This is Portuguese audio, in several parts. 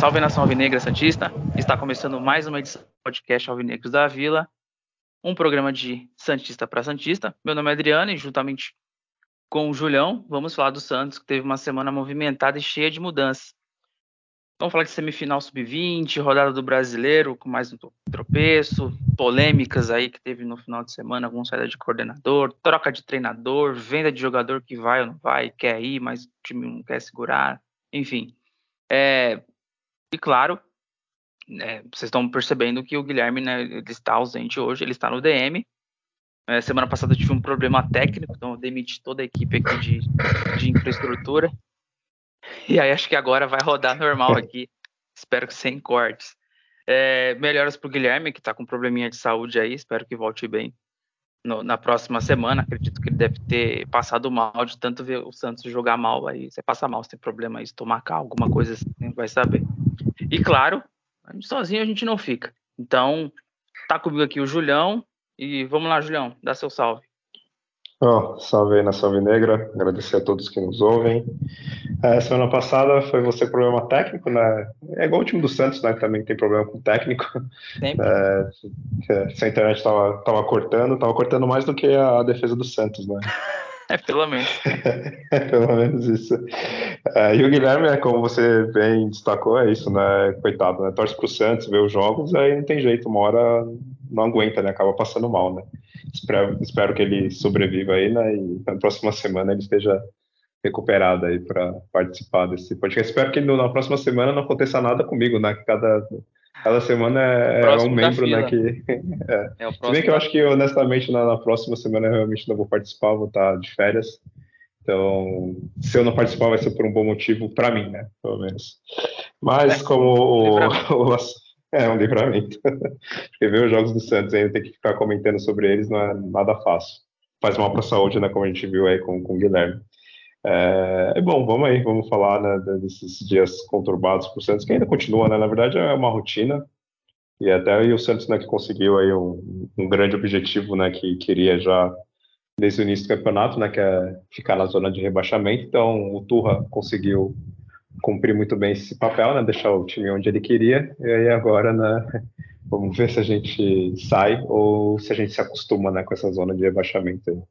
Salve nação alvinegra santista, está começando mais uma edição do podcast Alvinegros da Vila, um programa de santista para santista. Meu nome é Adriano e juntamente com o Julião, vamos falar do Santos, que teve uma semana movimentada e cheia de mudanças. Vamos falar de semifinal sub-20, rodada do Brasileiro com mais um tropeço, polêmicas aí que teve no final de semana, alguma saída de coordenador, troca de treinador, venda de jogador que vai ou não vai, quer ir, mas o time não quer segurar, enfim. É, e claro, né, vocês estão percebendo que o Guilherme né, ele está ausente hoje, ele está no DM. É, semana passada eu tive um problema técnico, então eu demiti toda a equipe aqui de, de infraestrutura. E aí acho que agora vai rodar normal aqui. espero que sem cortes. É, melhoras para o Guilherme, que está com um probleminha de saúde aí, espero que volte bem no, na próxima semana. Acredito que ele deve ter passado mal de tanto ver o Santos jogar mal. Aí você passa mal, você tem problema estomacal, alguma coisa assim, vai saber. E claro, sozinho a gente não fica. Então, tá comigo aqui o Julião. E vamos lá, Julião, dá seu salve. Oh, salve aí na Salve Negra, agradecer a todos que nos ouvem. É, semana passada foi você com problema técnico, né? É igual o time do Santos, né? Também tem problema com o técnico. É, se a internet tava, tava cortando, tava cortando mais do que a defesa do Santos, né? É, pelo menos. é, pelo menos isso. É, e o Guilherme, é, como você bem destacou, é isso, né? Coitado, né? Torce pro Santos, vê os jogos, aí não tem jeito, uma hora não aguenta, né? Acaba passando mal, né? Espero, espero que ele sobreviva aí, né? E na próxima semana ele esteja recuperado aí para participar desse podcast. Espero que na próxima semana não aconteça nada comigo, né? Que cada Cada semana é, é um membro, né? Que, é. é Se bem que eu acho que, honestamente, na, na, próxima semana eu realmente não vou participar, vou estar de férias. Então, se eu não participar, vai ser por um bom motivo para mim, né? Pelo menos. Mas, é, como o, o, é um livramento. Ver os jogos do Santos ainda ter que ficar comentando sobre eles não é nada fácil. Faz mal para a saúde, né? Como a gente viu aí com, com o Guilherme. É, bom, vamos aí, vamos falar né, desses dias conturbados para o Santos, que ainda continua, né? Na verdade é uma rotina. E até aí o Santos né, que conseguiu aí um, um, grande objetivo, né? Que queria já desde o início do campeonato, né? Que é ficar na zona de rebaixamento. Então o Turra conseguiu cumprir muito bem esse papel, né? Deixar o time onde ele queria. E aí agora, né? Vamos ver se a gente sai ou se a gente se acostuma, né? Com essa zona de rebaixamento.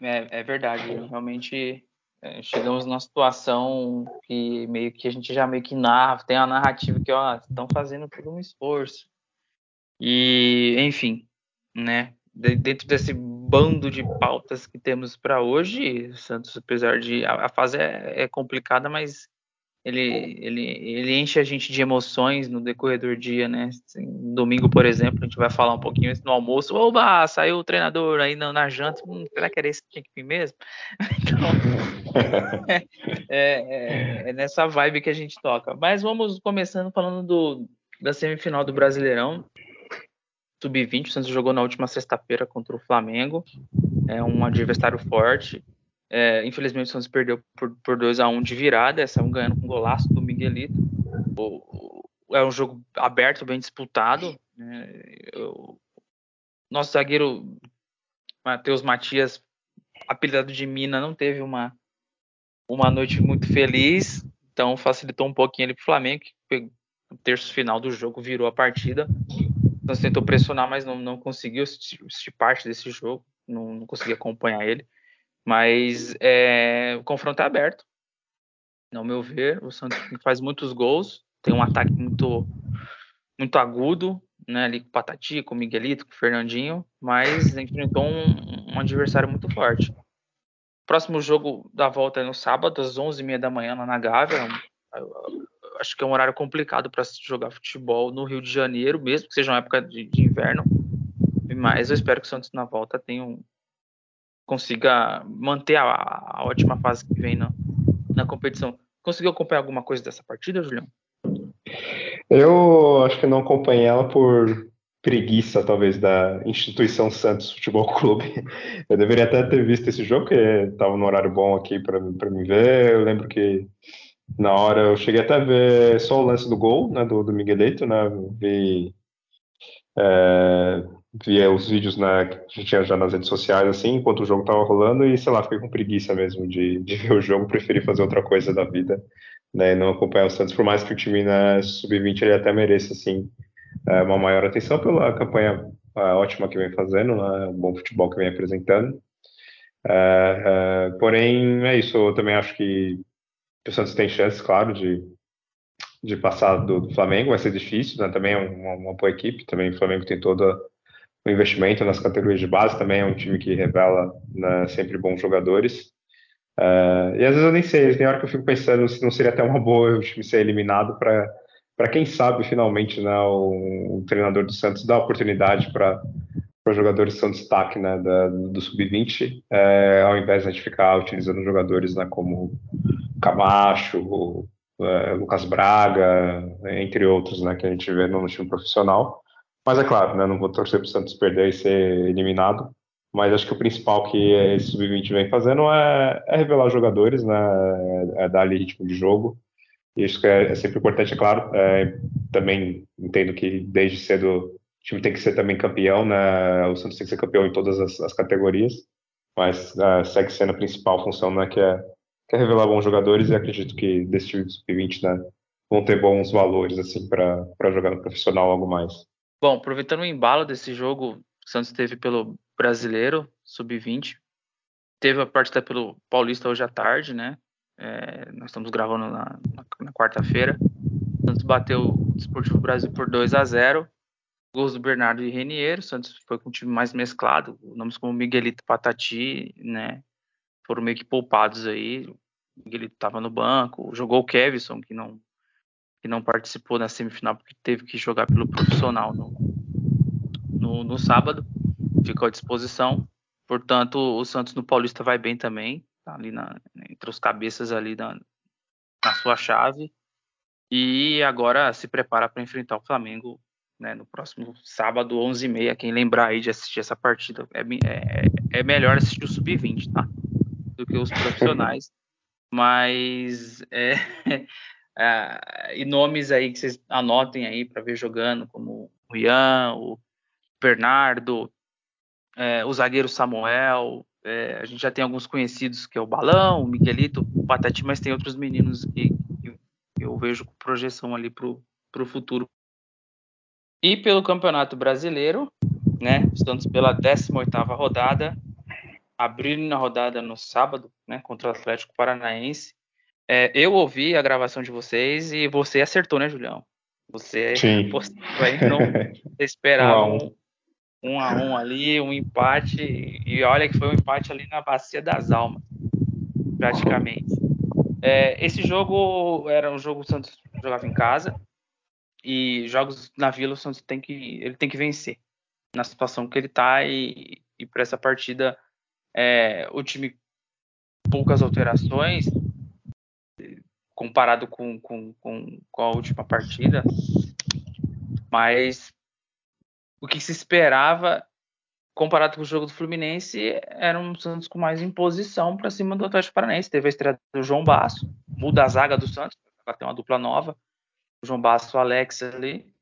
É, é verdade, realmente é, chegamos numa situação que meio que a gente já meio que narra, tem a narrativa que, ó, estão fazendo todo um esforço. E, enfim, né, dentro desse bando de pautas que temos para hoje, Santos, apesar de a, a fase é, é, complicada, mas ele, ele, ele enche a gente de emoções no decorrer do dia, né? Assim, domingo, por exemplo, a gente vai falar um pouquinho no almoço. Oba, saiu o treinador aí na, na janta. Hum, será que era esse que tinha que vir mesmo? Então, é, é, é, nessa vibe que a gente toca. Mas vamos começando falando do, da semifinal do Brasileirão. Sub-20, o Santos jogou na última sexta-feira contra o Flamengo. É um adversário forte. É, infelizmente o Santos perdeu por, por 2 a 1 de virada, essa ganhando com um golaço do Miguelito. O, o, é um jogo aberto, bem disputado. Né? O, nosso zagueiro Matheus Matias, apelidado de Mina, não teve uma, uma noite muito feliz, então facilitou um pouquinho ele para o Flamengo, que no terço final do jogo virou a partida. Então tentou pressionar, mas não, não conseguiu assistir parte desse jogo, não, não consegui acompanhar ele. Mas é, o confronto é aberto. Ao meu ver, o Santos faz muitos gols, tem um ataque muito, muito agudo, né, ali com o Patati, com o Miguelito, com o Fernandinho, mas enfrentou um, um adversário muito forte. Próximo jogo da volta é no sábado, às 11h30 da manhã, lá na Gávea. Acho que é um horário complicado para se jogar futebol no Rio de Janeiro, mesmo que seja uma época de, de inverno. Mas eu espero que o Santos na volta tenha um, consiga manter a, a ótima fase que vem na, na competição. Conseguiu acompanhar alguma coisa dessa partida, Julião? Eu acho que não acompanhei ela por preguiça, talvez, da instituição Santos Futebol Clube. Eu deveria até ter visto esse jogo, porque estava no horário bom aqui para me ver. Eu lembro que na hora eu cheguei até a ver só o lance do gol, né, do, do Miguelito, né, vi, é, via os vídeos né, que tinha já nas redes sociais, assim, enquanto o jogo estava rolando, e sei lá, fiquei com preguiça mesmo de, de ver o jogo, preferi fazer outra coisa da vida, né, não acompanhar o Santos, por mais que o time na né, sub-20 ele até mereça, assim, é, uma maior atenção pela campanha é, ótima que vem fazendo, né, um bom futebol que vem apresentando. É, é, porém, é isso, eu também acho que o Santos tem chances, claro, de, de passar do, do Flamengo, vai ser difícil, né, também é uma, uma boa equipe, também o Flamengo tem todo o investimento nas categorias de base, também é um time que revela né, sempre bons jogadores. Uh, e às vezes eu nem sei, tem hora que eu fico pensando se não seria até uma boa o time ser eliminado para para quem sabe finalmente né, o, o, treinador do Santos dá oportunidade para para jogadores que são destaque né, da, do sub-20, é, ao invés de ficar utilizando jogadores né, como Camacho, é, Lucas Braga, entre outros né, que a gente vê no time profissional. Mas é claro, né, não vou torcer para o Santos perder e ser eliminado, mas acho que o principal que esse sub-20 vem fazendo é, é, revelar jogadores, né, é, é dar ali ritmo de jogo, isso é, é sempre importante, é claro. É, também entendo que desde cedo o time tem que ser também campeão, né? O Santos tem que ser campeão em todas as, as categorias, mas uh, segue sendo a principal função, né? Que é, que é revelar bons jogadores e acredito que desse time sub-20, né? Vão ter bons valores, assim, para jogar no profissional algo mais. Bom, aproveitando o embalo desse jogo, o Santos teve pelo Brasileiro, sub-20, teve a partida pelo Paulista hoje à tarde, né? É, nós estamos gravando na, na, na quarta-feira. Santos bateu o Desportivo Brasil por 2 a 0 Gols do Bernardo e Renier. Santos foi com um time mais mesclado. Nomes como Miguelito Patati, né? Foram meio que poupados aí. Miguelito estava no banco. Jogou o Kevson, que não, que não participou na semifinal porque teve que jogar pelo profissional no, no, no sábado. Ficou à disposição. Portanto, o Santos no Paulista vai bem também tá ali na, entre os cabeças ali na, na sua chave. E agora se prepara para enfrentar o Flamengo né, no próximo sábado, 11h30. Quem lembrar aí de assistir essa partida, é, é, é melhor assistir o Sub-20, tá? Do que os profissionais. Mas, é, é, e nomes aí que vocês anotem aí para ver jogando, como o Ian, o Bernardo, é, o zagueiro Samuel, é, a gente já tem alguns conhecidos que é o Balão, o Miguelito, o Patati, mas tem outros meninos que, que eu vejo com projeção ali para o futuro. E pelo Campeonato Brasileiro, né? Estamos pela 18ª rodada, abrindo a rodada no sábado, né? Contra o Atlético Paranaense. É, eu ouvi a gravação de vocês e você acertou, né, Julião? Você, Sim. você não esperava um, um a um ali, um empate, e olha que foi um empate ali na Bacia das Almas, praticamente. É, esse jogo era um jogo que o Santos jogava em casa, e jogos na Vila o Santos tem que, ele tem que vencer na situação que ele está, e, e para essa partida é, o time poucas alterações comparado com, com, com, com a última partida, mas o que se esperava comparado com o jogo do Fluminense, era um Santos com mais imposição para cima do Atlético Paranaense. Teve a estreia do João Basso, muda a zaga do Santos, ela tem uma dupla nova. O João Basso, o Alex ali.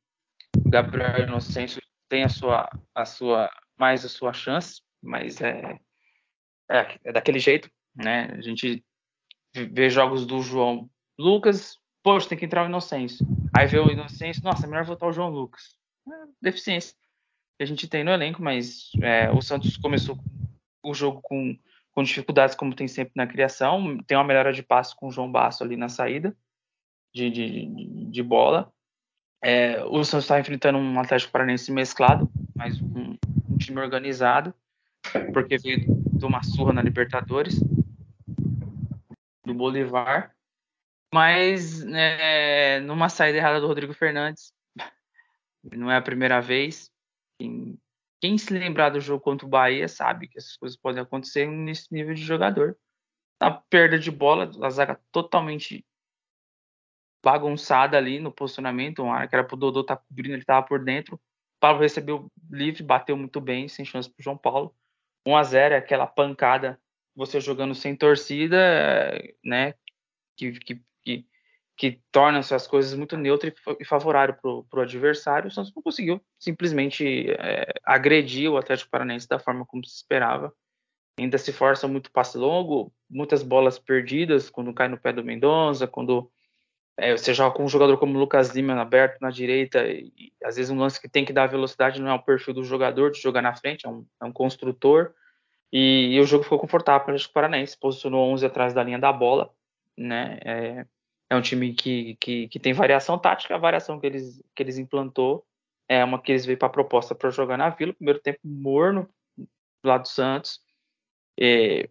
O Gabriel Inocêncio tem a sua, a sua, mais a sua chance, mas é, é, é daquele jeito, né? A gente vê jogos do João Lucas, poxa, tem que entrar o Inocêncio. Aí vê o Inocêncio, nossa, é melhor votar o João Lucas. É, deficiência que a gente tem no elenco, mas é, o Santos começou o jogo com, com dificuldades, como tem sempre na criação. Tem uma melhora de passe com o João Basso ali na saída de, de, de bola. É, o Santos está enfrentando um Atlético Paranense mesclado, mas um, um, time organizado, porque veio uma surra na Libertadores do Bolivar. Mas é, numa saída errada do Rodrigo Fernandes, não é a primeira vez. Quem, quem se lembrar do jogo contra o Bahia sabe que essas coisas podem acontecer nesse nível de jogador. A perda de bola, a zaga totalmente bagunçada ali no posicionamento, uma área que era pro Dodô estar tá cobrindo, ele estava por dentro, Paulo recebeu livre, bateu muito bem, sem chance para o João Paulo. 1 a 0 é aquela pancada, você jogando sem torcida, né? Que, que, que, que torna essas coisas muito neutras e favorável para o adversário. O Santos não conseguiu simplesmente é, agredir o Atlético Paranaense da forma como se esperava. Ainda se força muito passe longo, muitas bolas perdidas quando cai no pé do Mendonça, quando é, você joga com um jogador como o Lucas Lima aberto na direita, e, às vezes um lance que tem que dar velocidade não é o perfil do jogador de jogar na frente, é um, é um construtor. E, e, o jogo ficou confortável para o Paranaense, posicionou 11 atrás da linha da bola, né? É, é um time que, que, que, tem variação tática, a variação que eles, que eles implantou é uma que eles veio para a proposta para jogar na Vila, primeiro tempo morno lado do Santos. E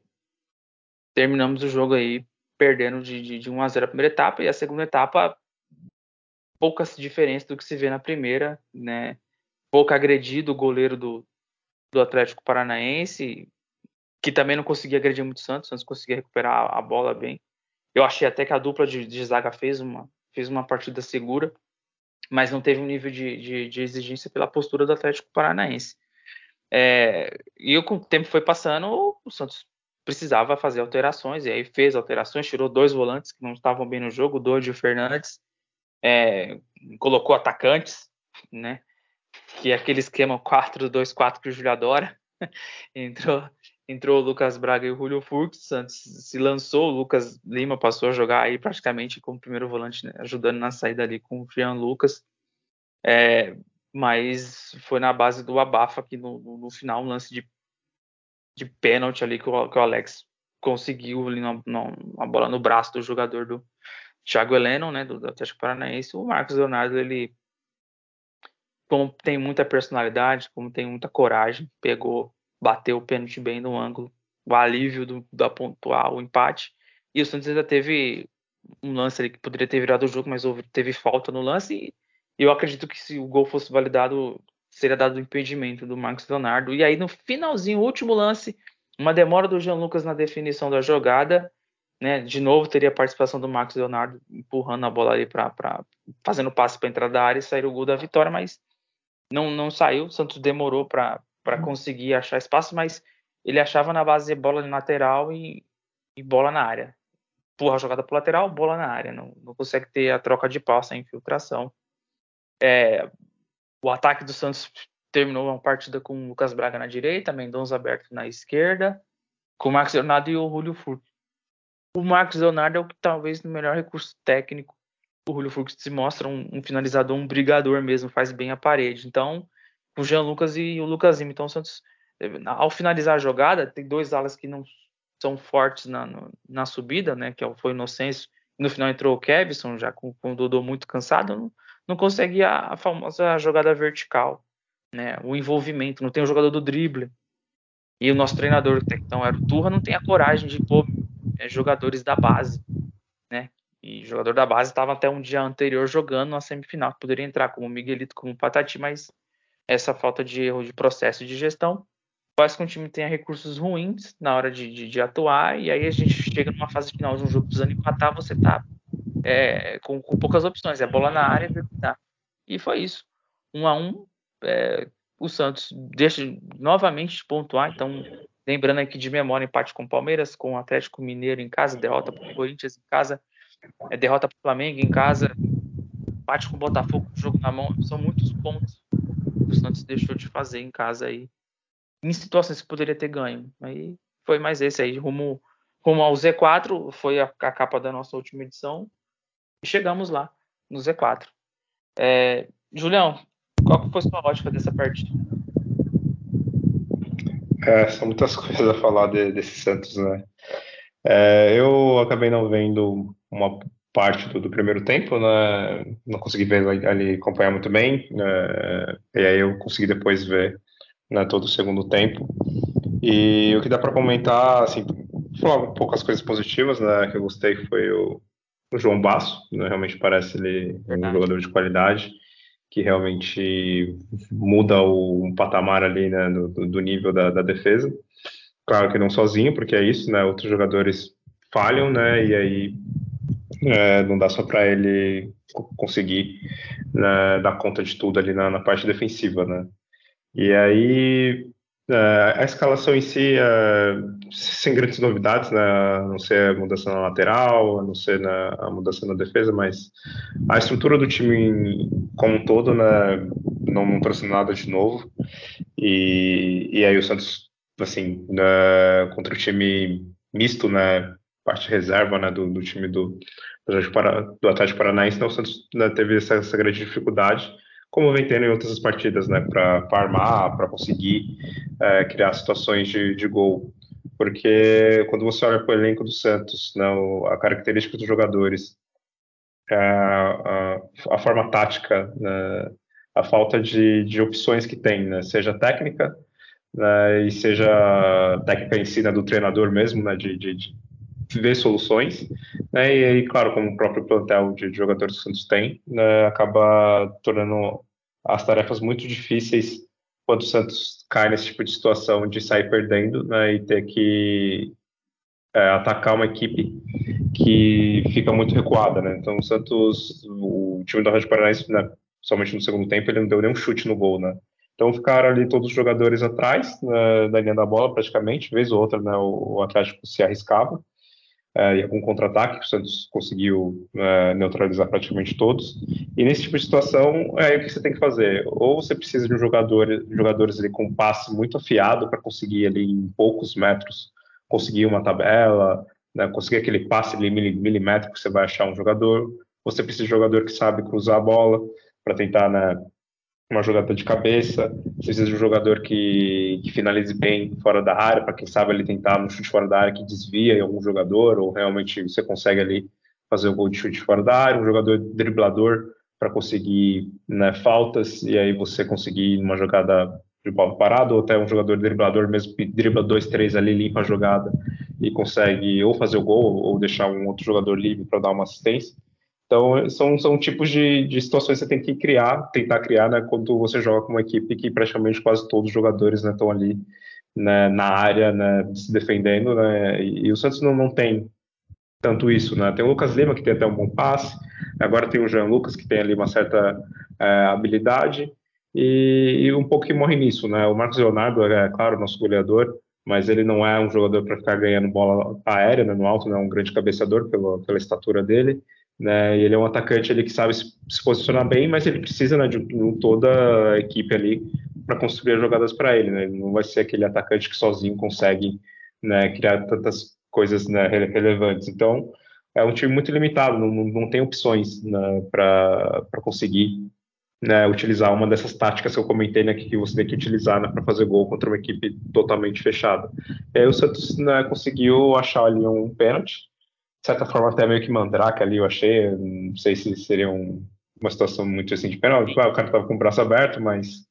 terminamos o jogo aí perdendo de, de, de 1 a 0 a primeira etapa e a segunda etapa poucas diferenças do que se vê na primeira, né? Pouco agredido o goleiro do, do Atlético Paranaense, que também não conseguia agredir muito o Santos, o Santos conseguia recuperar a bola bem. Eu achei até que a dupla de, de zaga fez uma, fez uma partida segura, mas não teve um nível de, de, de exigência pela postura do Atlético Paranaense. É, e o tempo foi passando, o Santos precisava fazer alterações, e aí fez alterações, tirou dois volantes que não estavam bem no jogo, o e o Fernandes, é, colocou atacantes, né? Que é aquele esquema 4-2-4 que o Júlio adora. entrou, entrou o Lucas Braga e o Julio Santos se lançou, o Lucas Lima passou a jogar aí praticamente como primeiro volante, né? ajudando na saída ali com o Jean Lucas. É, mas foi na base do abafa que no, no, no final um lance de de pênalti ali que o, que o Alex conseguiu ali na, bola no braço do jogador do Thiago Heleno, né, do, do Atlético Paranaense. O Marcos Leonardo, ele como tem muita personalidade, como tem muita coragem, pegou, bateu o pênalti bem no ângulo, o alívio do, da pontual, o empate. E o Santos ainda teve um lance ali que poderia ter virado o jogo, mas houve, teve falta no lance. E eu acredito que se o gol fosse validado, seria dado o impedimento do Marcos Leonardo. E aí, no finalzinho, último lance, uma demora do Jean Lucas na definição da jogada. Né? De novo, teria a participação do Marcos Leonardo empurrando a bola ali para fazendo passe para entrar da área e sair o gol da vitória, mas não, não saiu. O Santos demorou para conseguir achar espaço, mas ele achava na base de bola de lateral e, e bola na área. Empurra a jogada para lateral, bola na área. Não, não consegue ter a troca de passe, a infiltração. É, o ataque do Santos terminou uma partida com o Lucas Braga na direita, Mendonça aberto na esquerda, com o Marcos Leonardo e o Julio Furques. O Marcos Leonardo é o que talvez no melhor recurso técnico. O Julio Furques se mostra um, um, finalizador, um brigador mesmo, faz bem a parede. Então, o Jean Lucas e o Lucas Lima. Então, o Santos, ao finalizar a jogada, tem dois alas que não são fortes na, na subida, né? Que é foi o Inocêncio. No final entrou o Kevson, já com, com o Dodô muito cansado. Não, não consegue a, a famosa jogada vertical, né? O envolvimento, não tem o jogador do drible. E o nosso treinador, que então era o Turra, não tem a coragem de pôr é, jogadores da base, né? E jogador da base estava até um dia anterior jogando na semifinal, poderia entrar como Miguelito, como Patati, mas essa falta de erro de processo de gestão faz com que o time tenha recursos ruins na hora de, de, de atuar, e aí a gente chega numa fase final de um jogo precisando empatar, você tá é, com, com, poucas opções, é bola na área tá. E foi isso. Um a um, é, o Santos deixa novamente de pontuar, então lembrando aqui de memória empate com o Palmeiras, com o Atlético Mineiro em casa, derrota para o Corinthians em casa, é, derrota para o Flamengo em casa, empate com o Botafogo, jogo na mão, são muitos pontos que o Santos deixou de fazer em casa aí, em situações que poderia ter ganho. Aí foi mais esse aí, rumo, rumo ao Z4, foi a, a capa da nossa última edição, e chegamos lá, no Z4. É, Julião, qual foi a sua ótica dessa partida? É, são muitas coisas a falar de, desse Santos, né? É, eu acabei não vendo uma parte do, do, primeiro tempo, né? Não consegui ver ali acompanhar muito bem, né? e aí eu consegui depois ver né, todo o segundo tempo. E o que dá para comentar, assim, falar um pouco as coisas positivas, né? Que eu gostei foi o, o João Basso, né? realmente parece ele um jogador de qualidade que realmente muda o patamar ali né, do, do nível da, da, defesa. Claro que não sozinho, porque é isso, né? Outros jogadores falham, né? E aí É, não dá só para ele conseguir né, dar conta de tudo ali na, na, parte defensiva, né? E aí a escalação em si, é, sem grandes novidades, né? A não ser a mudança na lateral, a não ser na, a mudança na defesa, mas a estrutura do time como um todo, né? Não, não trouxe nada de novo. E, e aí o Santos, assim, né, contra o time misto, né? Parte reserva, né? Do, do time do, do Atlético Paranaense, então o Santos né, teve essa, essa grande dificuldade como vem tendo em outras partidas, né, para armar, para conseguir é, criar situações de, de gol. Porque quando você olha para o elenco do Santos, né, a característica dos jogadores, é, a, a, forma tática, né, a falta de, de opções que tem, né, seja técnica né, e seja técnica em si né, do treinador mesmo, né, de, de, de ver soluções, né, e aí, claro, como o próprio plantel de, jogadores que o Santos tem, né, acaba tornando as tarefas muito difíceis quando o Santos cai nesse tipo de situação de sair perdendo né, e ter que é, atacar uma equipe que fica muito recuada. Né? Então, o Santos, o time do Rádio Paranaense, né, somente no segundo tempo, ele não deu nenhum chute no gol. Né? Então, ficaram ali todos os jogadores atrás né, da linha da bola, praticamente, vez ou outra, né, o, Atlético se arriscava e algum contra-ataque que o Santos conseguiu é, neutralizar praticamente todos. E nesse tipo de situação, é o que você tem que fazer. Ou você precisa de um jogador, jogadores ali com um passe muito afiado para conseguir ali em poucos metros conseguir uma tabela, né, conseguir aquele passe ali milimétrico que você vai achar um jogador. Você precisa de um jogador que sabe cruzar a bola para tentar né, uma jogada de cabeça, você precisa de um jogador que, que finalize bem fora da área, para quem sabe ele tentar um chute fora da área que desvia em algum jogador, ou realmente você consegue ali fazer o gol de chute fora da área, um jogador driblador para conseguir né, faltas, e aí você conseguir uma jogada de bola parado, ou até um jogador driblador mesmo dribla dois, três ali, limpa a jogada e consegue ou fazer o gol ou deixar um outro jogador livre para dar uma assistência. Então, são, são tipos de, de situações que você tem que criar, tentar criar, né, quando você joga com uma equipe que praticamente quase todos os jogadores né, estão ali né, na área, né, se defendendo, né, e, e, o Santos não, não tem tanto isso, né, tem o Lucas Lima, que tem até um bom passe, agora tem o Jean Lucas, que tem ali uma certa é, habilidade, e, e, um pouco que morre nisso, né, o Marcos Leonardo é, claro, nosso goleador, mas ele não é um jogador para ficar ganhando bola aérea né, no alto, né, um grande cabeceador pela, pela estatura dele, né? E ele é um atacante ali que sabe se, posicionar bem, mas ele precisa né, de, toda a equipe ali para construir as jogadas para ele. Né? Ele não vai ser aquele atacante que sozinho consegue né, criar tantas coisas né, relevantes. Então, é um time muito limitado, não, não tem opções né, para conseguir né, utilizar uma dessas táticas que eu comentei né, que você tem que utilizar né, para fazer gol contra uma equipe totalmente fechada. E aí o Santos né, conseguiu achar ali um pênalti, certa forma, até meio que mandrake ali, eu achei. Não sei se seria um, uma situação muito assim de pênalti. Tipo, ah, o cara tava com o braço aberto, mas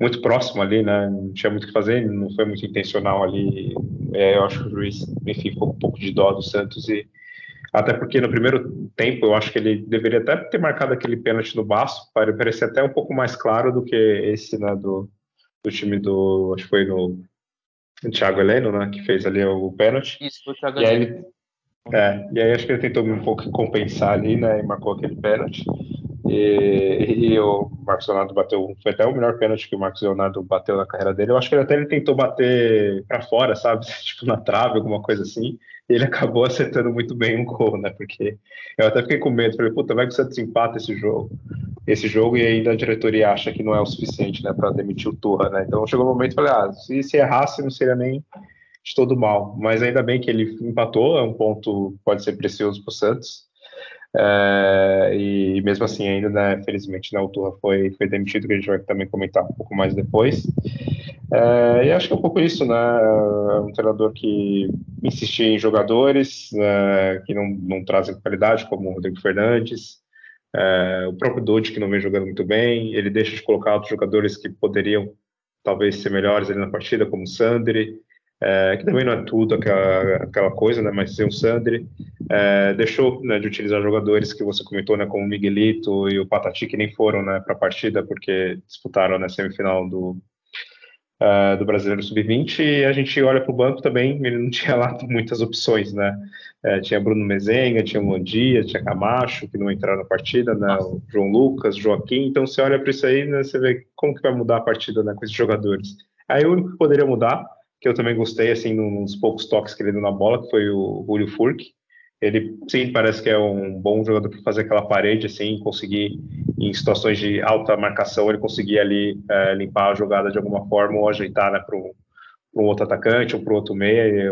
muito próximo ali, né? Não tinha muito o que fazer, não foi muito intencional ali. É, eu acho que o juiz, enfim, ficou com um pouco de dó do Santos e até porque no primeiro tempo eu acho que ele deveria até ter marcado aquele pênalti no baço, para parecer até um pouco mais claro do que esse, né, do, do time do, acho que foi no, no Thiago Heleno, né, que fez ali o pênalti. Isso, foi o Thiago Heleno. É, e aí acho que ele tentou um pouco compensar ali, né? E marcou aquele pênalti. E, e, o Marcos Leonardo bateu, foi até o melhor pênalti que o Marcos Leonardo bateu na carreira dele. Eu acho que ele até ele tentou bater para fora, sabe? tipo na trave, alguma coisa assim. E ele acabou acertando muito bem o gol, né? Porque eu até fiquei com medo. Falei, puta, vai que você desempata esse jogo. Esse jogo e ainda a diretoria acha que não é o suficiente, né? Para demitir o Turra, né? Então chegou um momento falei, ah, se, se errasse, não seria nem de todo mal. Mas ainda bem que ele empatou, é um ponto pode ser precioso para o Santos. É, e mesmo assim, ainda, né, felizmente, né, o Turra foi, foi demitido, que a gente vai também comentar um pouco mais depois. É, e acho que é um pouco isso, né? É um treinador que insistia em jogadores né, que não, não trazem qualidade, como o Rodrigo Fernandes, é, o próprio Dodge, que não vem jogando muito bem, ele deixa de colocar outros jogadores que poderiam talvez ser melhores ali na partida, como o Sandri é, que também não é tudo aquela, aquela coisa, né, mas o Sandri, é, deixou né, de utilizar jogadores que você comentou, né, como o Miguelito e o Patati, que nem foram né, para a partida porque disputaram na semifinal do, uh, do Brasileiro Sub-20 e a gente olha para o banco também, ele não tinha lá muitas opções, né? Uh, tinha Bruno Mezenga, tinha Mondia, tinha Camacho, que não entraram na partida, né? O João Lucas, Joaquim, então você olha para isso aí, né? você vê como que vai mudar a partida né, com esses jogadores. Aí o único que poderia mudar, que eu também gostei, assim, nos poucos toques que ele deu na bola, que foi o Julio Furk, ele sim parece que é um bom jogador para fazer aquela parede, assim, conseguir em situações de alta marcação ele conseguir ali é, limpar a jogada de alguma forma ou ajeitar né, para um, outro atacante ou para outro meia.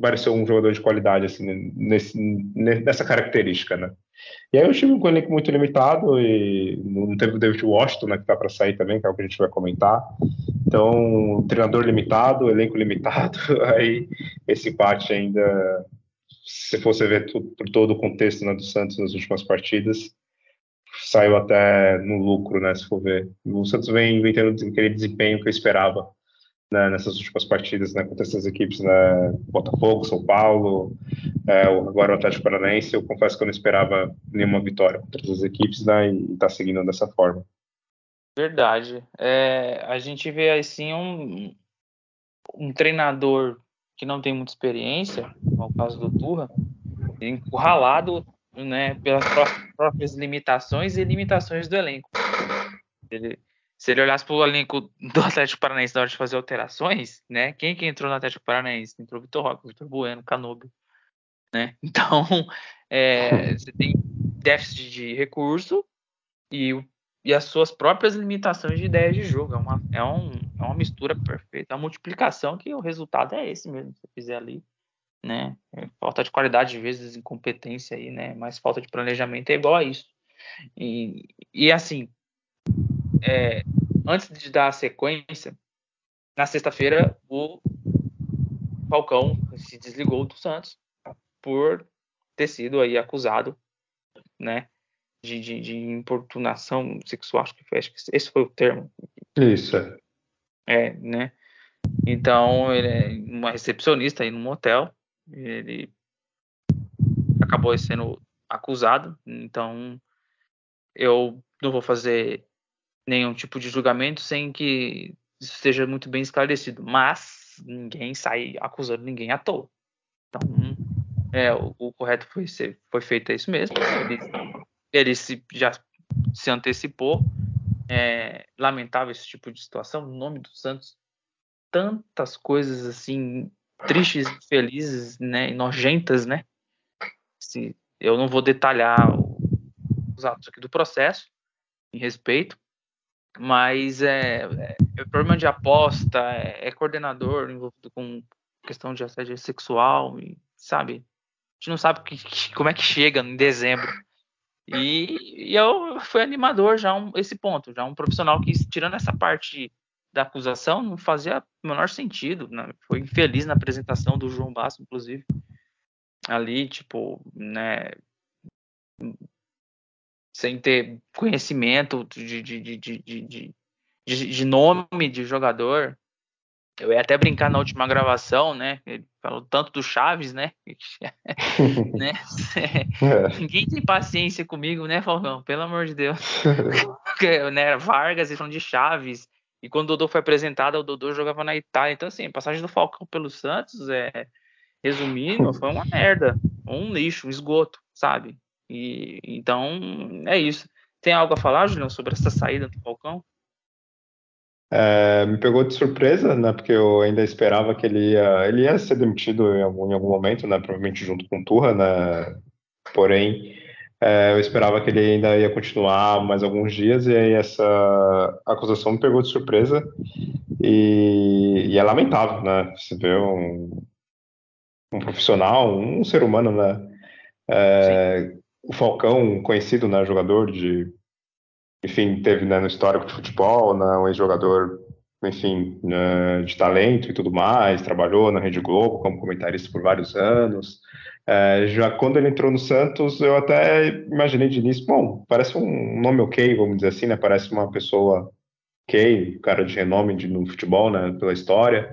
Pareceu um jogador de qualidade assim nesse, nessa característica, né? E aí o time com um elenco muito limitado e não teve o David Washington, né, que tá para sair também, que é o que a gente vai comentar. Então, treinador limitado, elenco limitado, aí esse empate ainda se você ver por todo o contexto né, do Santos nas últimas partidas, saiu até no lucro, né? Se for ver. O Santos vem, vem tendo aquele desempenho que eu esperava né, nessas últimas partidas né, contra essas equipes, né? Botafogo, São Paulo, é, agora o Atlético Paranaense. Eu confesso que eu não esperava nenhuma vitória contra essas equipes né, e está seguindo dessa forma. Verdade. É, a gente vê assim um, um treinador que não tem muita experiência, no caso do Turra, encurralado né, pelas próprias limitações e limitações do elenco. Ele, se ele olhasse para o elenco do Atlético Paranaense na hora de fazer alterações, né, quem que entrou no Atlético Paranaense? Entrou Vitor Roque, Vitor Bueno, Canobio, né? Então, é, você tem déficit de recurso e o e as suas próprias limitações de ideias de jogo. É uma, é um, é uma mistura perfeita, é uma multiplicação que o resultado é esse mesmo, se fizer ali. Né? É falta de qualidade, de vezes, incompetência aí, né? Mas falta de planejamento é igual a isso. E, e assim, é, antes de dar a sequência, na sexta-feira o Falcão se desligou do Santos por ter sido aí acusado, né? De, de, de importunação sexual, acho que, acho que esse foi o termo. Isso. É, né? Então, ele é uma recepcionista aí num motel. Ele acabou sendo acusado. Então, eu não vou fazer nenhum tipo de julgamento sem que isso esteja muito bem esclarecido. Mas ninguém sai acusando ninguém à toa. Então, é, o, o correto foi, ser, foi feito isso mesmo. Ele ele se, já se antecipou. É, lamentável esse tipo de situação. No nome do Santos, tantas coisas assim tristes, felizes, né, e nojentas, né? Se, eu não vou detalhar o, os atos aqui do processo, em respeito, mas é, é, é problema de aposta, é, é, coordenador envolvido com questão de assédio sexual, e, sabe? A gente não sabe que, que, como é que chega em dezembro e, e eu fui animador já um, esse ponto, já um profissional que, tirando essa parte da acusação, não fazia o menor sentido. Né? Foi infeliz na apresentação do João Basso, inclusive. Ali, tipo, né? Sem ter conhecimento de, de, de, de, nome de jogador, eu ia até brincar na última gravação, né? Ele falou tanto do Chaves, né? né? É. Ninguém tem paciência comigo, né, Falcão? Pelo amor de Deus. né? Vargas e falando de Chaves. E quando o Dodô foi apresentado, o Dodô jogava na Itália. Então, assim, a passagem do Falcão pelo Santos, é, resumindo, foi uma merda. Um lixo, um esgoto, sabe? E então é isso. Tem algo a falar, Julião, sobre essa saída do Falcão? É, me pegou de surpresa, né? Porque eu ainda esperava que ele ia, ele ia ser demitido em algum, em algum momento, né? Provavelmente junto com o Turra, né? Porém, é, eu esperava que ele ainda ia continuar mais alguns dias e aí essa acusação me pegou de surpresa e, e é lamentável, né? Você vê um, um profissional, um ser humano, né? É, o Falcão, conhecido, né? Jogador de enfim, teve né, no histórico de futebol, né, um ex-jogador, enfim, né, de talento e tudo mais, trabalhou na Rede Globo como comentarista por vários anos. É, já quando ele entrou no Santos, eu até imaginei de início, bom, parece um nome ok, vamos dizer assim, né, parece uma pessoa ok, cara de renome de, no futebol, né, pela história.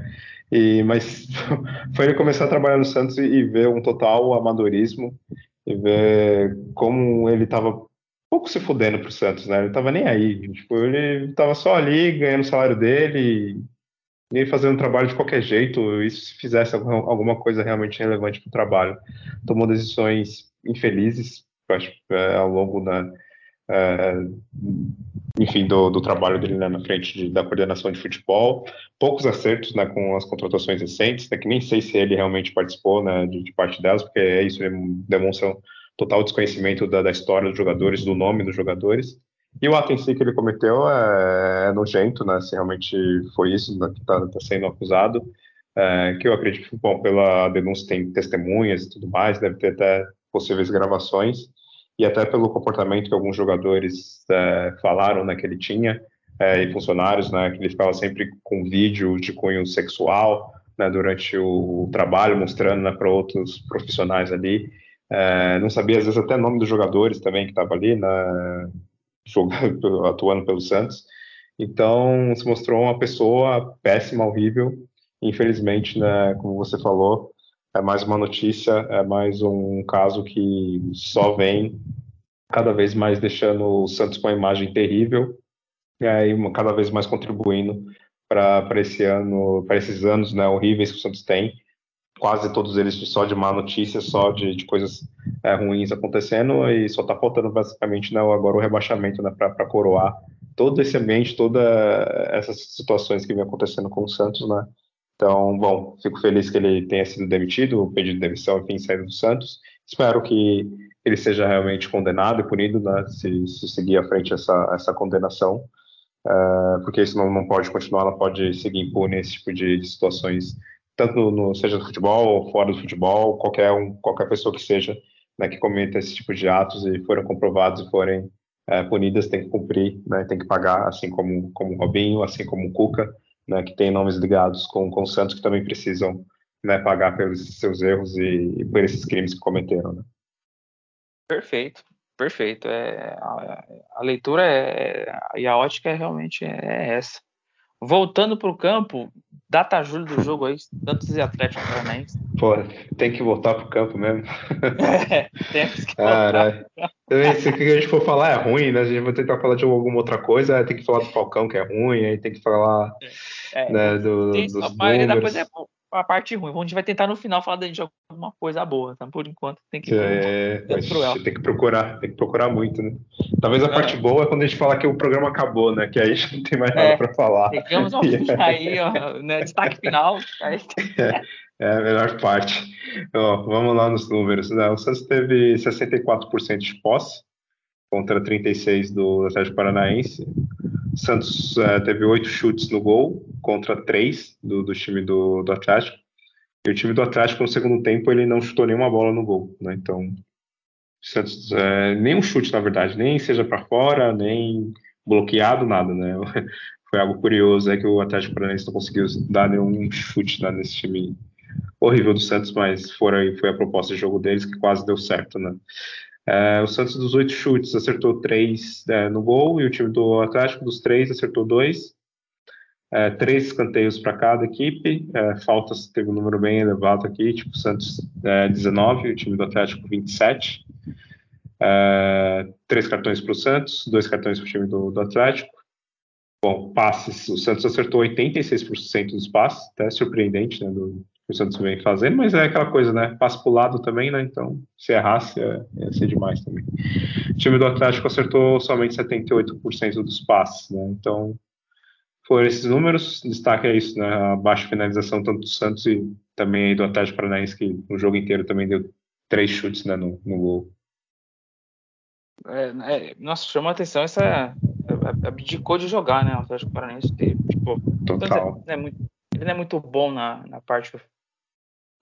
E, mas foi ele começar a trabalhar no Santos e, e ver um total amadorismo e ver como ele estava pouco se fudendo pro Santos, né? Ele tava nem aí. Tipo, ele tava só ali ganhando o salário dele e fazendo um trabalho de qualquer jeito, isso se fizesse alguma coisa realmente relevante para o trabalho. Tomou decisões infelizes acho, é, ao longo da, é, enfim, do, do, trabalho dele né, na frente de, da coordenação de futebol. Poucos acertos né, com as contratações recentes, né, que nem sei se ele realmente participou né, de, de, parte delas, porque é isso demonstra total desconhecimento da, da, história dos jogadores, do nome dos jogadores. E o ato em si que ele cometeu é, é nojento, né, se realmente foi isso né, que está tá sendo acusado. É, que eu acredito que, bom, pela denúncia tem testemunhas e tudo mais, deve ter até possíveis gravações e até pelo comportamento que alguns jogadores é, falaram né, que ele tinha, é, e funcionários, né, que ele ficava sempre com vídeo de cunho sexual né, durante o trabalho, mostrando né, para outros profissionais ali. É, não sabia, às vezes, até nome dos jogadores também que estava ali, né, jogando, atuando pelo Santos. Então, se mostrou uma pessoa péssima, horrível. Infelizmente, né, como você falou, é mais uma notícia, é mais um caso que só vem cada vez mais deixando o Santos com uma imagem terrível e aí cada vez mais contribuindo para esse ano, para esses anos né, horríveis que o Santos tem, quase todos eles só de má notícia, só de, de coisas é, ruins acontecendo e só está faltando basicamente né, agora o rebaixamento né, para coroar todo esse ambiente, todas essas situações que vem acontecendo com o Santos, né? Então, bom, fico feliz que ele tenha sido demitido, pedido de demissão, enfim, saído do Santos. Espero que ele seja realmente condenado e punido, né, se, se seguir à frente essa, essa condenação, uh, porque isso não, não pode continuar, não pode seguir impune esse tipo de, de situações, tanto no, seja no futebol ou fora do futebol, qualquer, um, qualquer pessoa que seja, né, que cometa esse tipo de atos e foram comprovados e forem uh, punidas, tem que cumprir, né, tem que pagar, assim como, como o Robinho, assim como o Cuca, né, que tem nomes ligados com, com o Santos que também precisam né, pagar pelos seus erros e, e, por esses crimes que cometeram. Né? Perfeito, perfeito. É, a, a leitura é, e a ótica é, realmente é essa. Voltando para o campo, data julho do jogo aí, Santos e Atlético Paranaense. Pô, tem que voltar pro campo mesmo. É, temos que voltar. Se o que a gente for falar é ruim, né? A gente vai tentar falar de alguma outra coisa, tem que falar do Falcão, que é ruim, aí tem que falar é, né, do, tem, dos números. Depois é a parte ruim. A gente vai tentar no final falar de alguma coisa boa, tá? Por enquanto tem que é, tem que procurar, tem que procurar muito, né? Talvez a é. parte boa é quando a gente falar que o programa acabou, né? Que aí a gente não tem mais nada é, para falar. Chegamos ao fim aí, ó, né? Destaque final. Aí... É, é, a melhor parte. Ó, vamos lá nos números. Né? O Santos teve 64% de posse contra 36% do Atlético Paranaense. Santos é, teve oito chutes no gol contra três do, do time do, do, Atlético. E o time do Atlético, no segundo tempo, ele não chutou nenhuma bola no gol. Né? Então, Santos, é, nenhum chute, na verdade, nem seja para fora, nem bloqueado, nada. Né? Foi algo curioso é que o Atlético Paranaense não conseguiu dar nenhum chute né, nesse time horrível do Santos, mas foi, foi a proposta de jogo deles que quase deu certo, né? É, o Santos dos oito chutes acertou três é, no gol e o time do Atlético dos três acertou dois. É, três escanteios para cada equipe, faltas teve um número bem elevado aqui, tipo o Santos 19 e o time do Atlético 27. É, três cartões para o Santos, dois cartões para o time do, do Atlético. Bom, passes, o Santos acertou 86% dos passes, até surpreendente, né, do, que o Santos vem fazendo, mas é aquela coisa, né? Passa pro lado também, né? Então, se errasse, ia, ia ser demais também. O time do Atlético acertou somente 78% dos passes, né? Então, foram esses números. Destaque é isso, né? A baixa finalização tanto do Santos e também do Atlético Paranaense, que no jogo inteiro também deu três chutes né, no, no gol. É, é, nossa, chamou a atenção essa. É, é, abdicou de jogar, né? O Atlético Paranaense. Tipo, Total. É, é ele não é muito bom na, na parte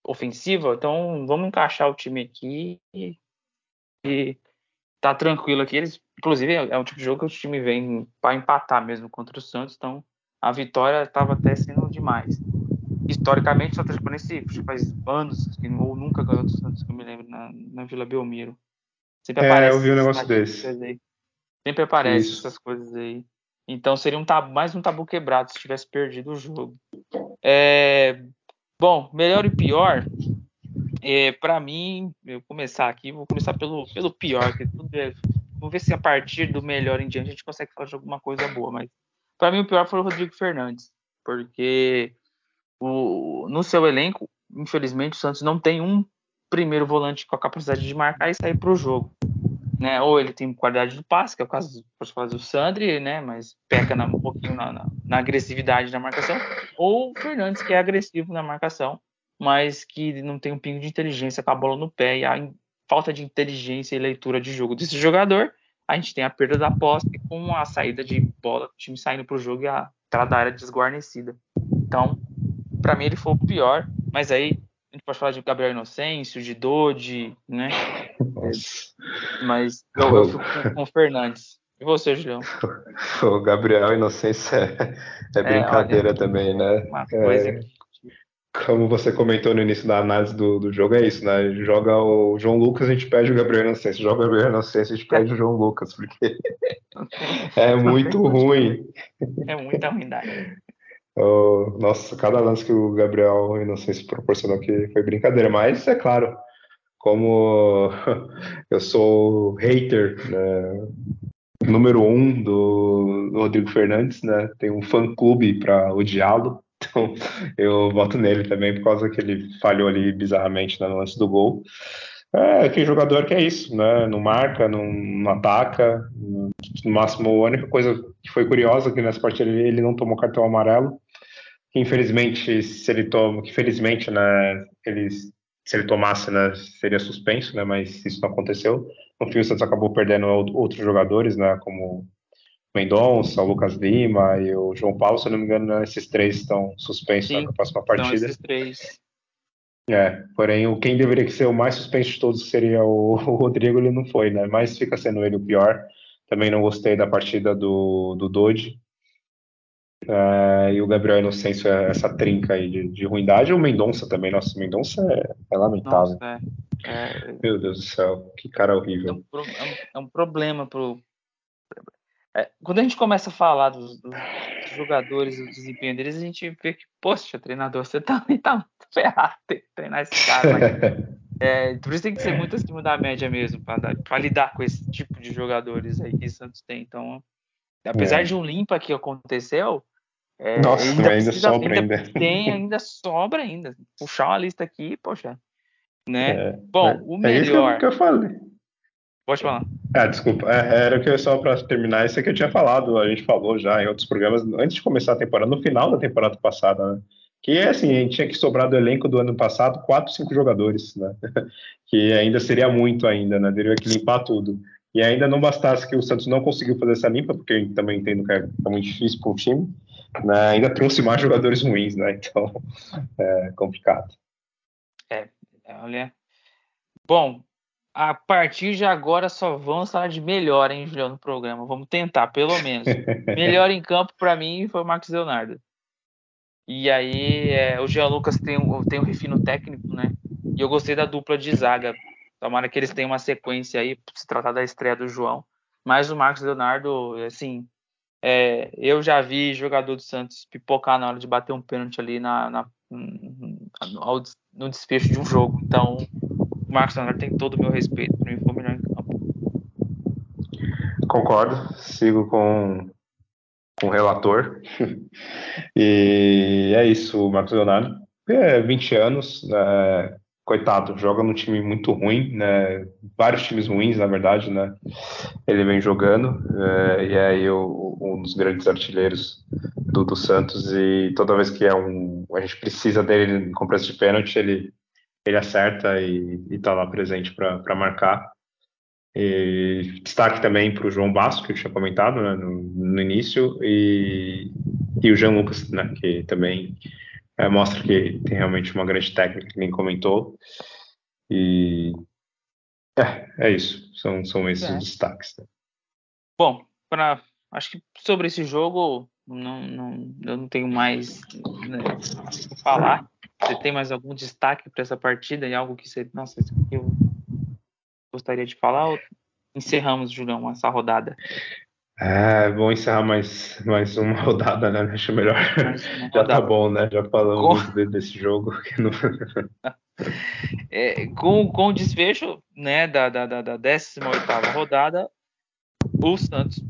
ofensiva, então vamos encaixar o time aqui e, e tá tranquilo aqui. Eles, inclusive, é um tipo de jogo que o time vem para empatar mesmo contra o Santos, então a vitória estava até sendo demais. Historicamente, o Atlético Paranaense faz anos ou nunca ganhou do Santos, que eu me lembro, na, na Vila Belmiro. Sempre é, aparece eu vi um negócio desse. Aí. Sempre aparece Isso. essas coisas aí. Então seria um tabu, mais um tabu quebrado se tivesse perdido o jogo. É, Bom, melhor e pior, é, para mim, eu começar aqui, vou começar pelo, pelo pior, que tudo é, vamos ver se a partir do melhor em diante a gente consegue falar de alguma coisa boa, mas para mim o pior foi o Rodrigo Fernandes. porque o, no seu elenco, infelizmente, o Santos não tem um primeiro volante com a capacidade de marcar e sair para o jogo. Né? Ou ele tem qualidade do passe, que é o caso do Sandri, né? mas peca na, um pouquinho na, na, na, agressividade da marcação, ou o Fernandes, que é agressivo na marcação, mas que não tem um pingo de inteligência com a bola no pé e a falta de inteligência e leitura de jogo desse jogador, a gente tem a perda da posse com a saída de bola, o time saindo para o jogo e a entrada da área desguarnecida. Então, para mim ele foi o pior, mas aí gente pode falar de Gabriel Inocêncio, de Dodi, né? Mas eu, eu fico com, com o Fernandes. E você, Julião? O Gabriel Inocêncio é, é brincadeira é, olha, também, né? Uma coisa é, que como você comentou no início da análise do, do jogo, é isso, né? Joga o João Lucas, a gente pede o Gabriel Inocêncio. Joga o Gabriel Inocêncio, a gente pede o João Lucas, porque é muito ruim. É muita ruindade. Oh, nossa, cada lance que o Gabriel Inocêncio proporcionou aqui foi brincadeira, mas é claro, como eu sou hater né, número um do, Rodrigo Fernandes, né? Tem um fã-clube para odiá-lo. Então, eu voto nele também por causa que ele falhou ali bizarramente no lance do gol. É aquele jogador que é isso, né? Não marca, não, não ataca. No máximo, a única coisa que foi curiosa que nessa partida ele, ele não tomou cartão amarelo. Que infelizmente, se ele toma, que felizmente, né? Ele, se ele tomasse, né? Seria suspenso, né? Mas isso não aconteceu. No fim, o Santos acabou perdendo outros jogadores, né? Como Mendonça, o Lucas Lima e o João Paulo, se eu não me engano, esses três estão suspensos Sim, na próxima partida. São esses três. É, porém, o quem deveria ser o mais suspenso de todos seria o, o, Rodrigo, ele não foi, né? Mas fica sendo ele o pior. Também não gostei da partida do, do Dodge. É, e o Gabriel Inocêncio é essa trinca aí de, de ruindade. O Mendonça também, nossa, o Mendonça é, é lamentável. Nossa, é, é, Meu Deus do céu, que cara horrível. É um, é um, um problema pro, quando a gente começa a falar dos, dos, jogadores, do desempenho deles, a gente vê que, poxa, treinador, você também tá muito ferrado ter treinar esse cara. é, por isso tem que ser muito acima da média mesmo, para lidar com esse tipo de jogadores aí que o Santos tem. Então, apesar é. de um limpa que aconteceu, é, Nossa, ainda, ainda precisa, sobra ainda, ainda. Tem, ainda sobra ainda. Puxar uma lista aqui, poxa. Né? É, Bom, é, o melhor. É isso que eu falei. Pode falar. Ah, desculpa. É, era que eu só para terminar, isso que eu tinha falado, a gente falou já em outros programas, antes de começar a temporada, no final da temporada passada, né? Que assim, a gente tinha que sobrar do elenco do ano passado quatro, cinco jogadores, né? que ainda seria muito ainda, né? Teria que limpar tudo. E ainda não bastasse que o Santos não conseguiu fazer essa limpa, porque eu também entendo que é, é muito difícil para um time, né? ainda trouxe mais jogadores ruins, né? Então, é complicado. É, olha. Bom, a partir de agora só vamos falar de melhor, hein, Julião, no programa. Vamos tentar, pelo menos. melhor em campo para mim foi o Marcos Leonardo. E aí é, o Jean Lucas tem, tem um refino técnico, né? E eu gostei da dupla de zaga. Tomara que eles tenham uma sequência aí, se tratar da estreia do João. Mas o Marcos Leonardo, assim, é, eu já vi jogador do Santos pipocar na hora de bater um pênalti ali na, na no, no desfecho de um jogo. Então, Marcos Leonardo tem todo o meu respeito. Para mim foi o melhor em campo. Concordo, sigo com, com o relator. e é isso, o Marcos Leonardo. É 20 anos, né, coitado, joga num time muito ruim, né, vários times ruins, na verdade, né, ele vem jogando, é, e aí o, um dos grandes artilheiros do, do Santos, e toda vez que é um, a gente precisa dele em cobrança de pênalti, ele ele acerta e está lá presente para marcar. E destaque também para o João Basso, que eu tinha comentado né, no, no, início, e, e o Jean Lucas, né, que também é, mostra que tem realmente uma grande técnica, que nem comentou. E é, é isso, são, são esses é. os destaques. Né? Bom, pra, acho que sobre esse jogo não, não, eu não tenho mais né, o que falar. Você tem mais algum destaque para essa partida e algo que você. Nossa, isso aqui eu gostaria de falar? Ou encerramos, Julião, essa rodada? É, bom encerrar mais, mais uma rodada, né? Acho melhor. Já tá bom, né? Já falamos com... desse jogo. Não... é, com, com o desfecho né, da, da, da 18 rodada, o Santos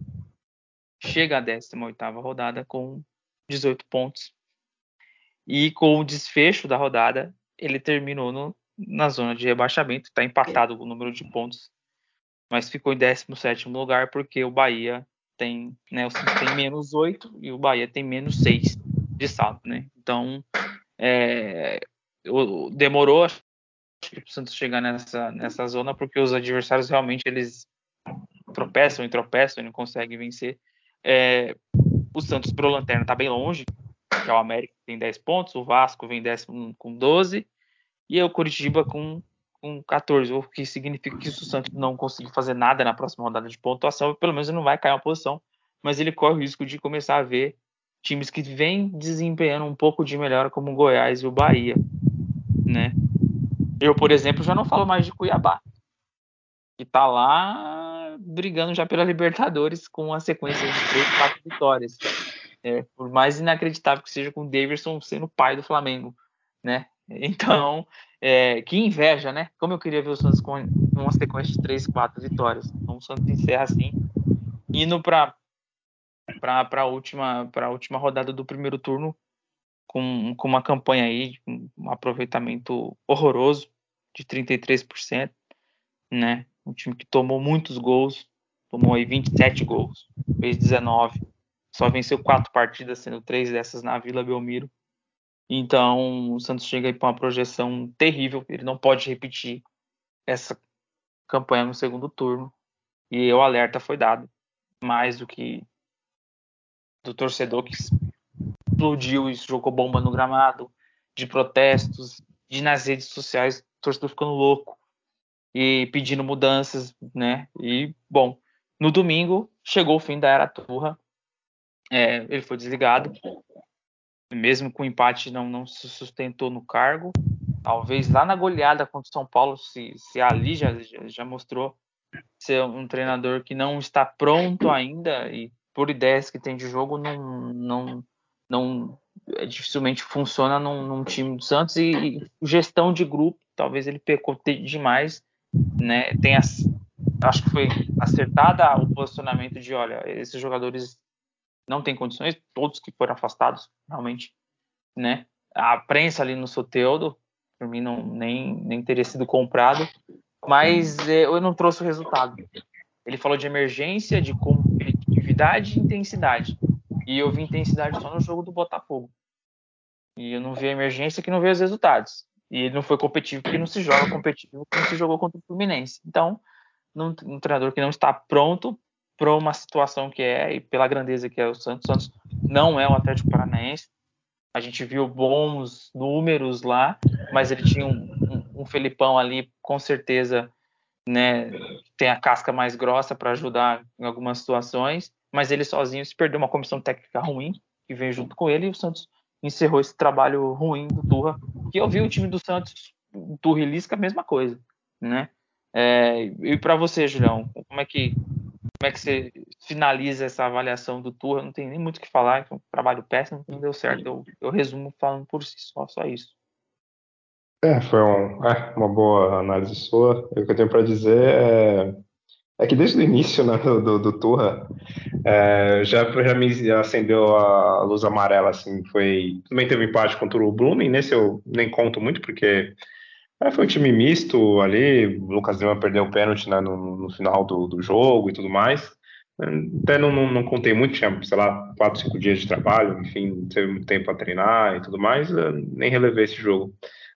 chega à 18 rodada com 18 pontos E com o desfecho da rodada, ele terminou no, na zona de rebaixamento, está empatado o número de pontos, mas ficou em 17 lugar porque o Bahia tem, né, o Santos tem menos 8 e o Bahia tem menos 6 de saldo, né? Então, é, demorou acho que o Santos chegar nessa, nessa zona porque os adversários realmente eles tropeçam e tropeçam e não conseguem vencer. É, o Santos pro Lanterna está bem longe, que é o América tem 10 pontos, o Vasco vem décimo com 12 e o Curitiba com, com 14, o que significa que se o Santos não conseguir fazer nada na próxima rodada de pontuação, pelo menos ele não vai cair uma posição, mas ele corre o risco de começar a ver times que vêm desempenhando um pouco de melhora, como o Goiás e o Bahia, né? Eu, por exemplo, já não falo mais de Cuiabá, que tá lá brigando já pela Libertadores com uma sequência de três, quatro vitórias. É, por mais inacreditável que seja com o Davidson sendo pai do Flamengo, né? Então, é, que inveja, né? Como eu queria ver o Santos com uma sequência de três, quatro vitórias. Então o Santos encerra assim, indo para a última última rodada do primeiro turno com, com uma campanha aí, um aproveitamento horroroso de 33%, né? Um time que tomou muitos gols, tomou aí 27 gols, fez 19, só venceu quatro partidas, sendo três dessas na Vila Belmiro. Então, o Santos chega aí para uma projeção terrível, ele não pode repetir essa campanha no segundo turno. E o alerta foi dado, mais do que do torcedor que explodiu e jogou bomba no gramado, de protestos, de nas redes sociais, o torcedor ficando louco e pedindo mudanças, né? E, bom, no domingo chegou o fim da era Turra, é, ele foi desligado, mesmo com o empate não, não se sustentou no cargo, talvez lá na goleada contra o São Paulo, se, se ali já, já mostrou ser um treinador que não está pronto ainda e por ideias que tem de jogo não, não, não é, dificilmente funciona num, num, time do Santos e, e, gestão de grupo, talvez ele pecou demais, né? Tem as, acho que foi acertada o posicionamento de, olha, esses jogadores não têm condições, todos que foram afastados, realmente, né? A prensa ali no Soteudo, por mim não nem nem teria sido comprado, mas é, eu não trouxe o resultado. Ele falou de emergência, de competitividade e intensidade. E eu vi intensidade só no jogo do Botafogo. E eu não vi a emergência que não veio os resultados. E ele não foi competitivo porque não se joga competitivo como se jogou contra o Fluminense. Então, um, um treinador que não está pronto para uma situação que é, e pela grandeza que é o Santos, o Santos não é o Atlético Paranaense. A gente viu bons números lá, mas ele tinha um, um, um Felipão ali, com certeza, né, tem a casca mais grossa para ajudar em algumas situações mas ele sozinho se perdeu uma comissão técnica ruim que veio junto com ele e o Santos encerrou esse trabalho ruim do Turra. Que eu vi o time do Santos, o Turra e Lisca, a mesma coisa, né? É, e para você, Julião, como é que como é que você finaliza essa avaliação do Turra? Não tem nem muito o que falar, um trabalho péssimo, não deu certo. Eu, eu resumo falando por si só, só isso. É, foi um, é, uma boa análise sua. O que eu tenho para dizer é é que desde o início né, do, do, do Turra é, já, já me acendeu a luz amarela, assim, foi... Também teve empate contra o Blooming, nesse eu nem conto muito, porque é, foi um time misto ali, o Lucas Lima perdeu o pênalti né, no, no, final do, do jogo e tudo mais. Até não, não, não, contei muito, tinha, sei lá, quatro, cinco dias de trabalho, enfim, teve muito tempo para treinar e tudo mais, nem relevei esse jogo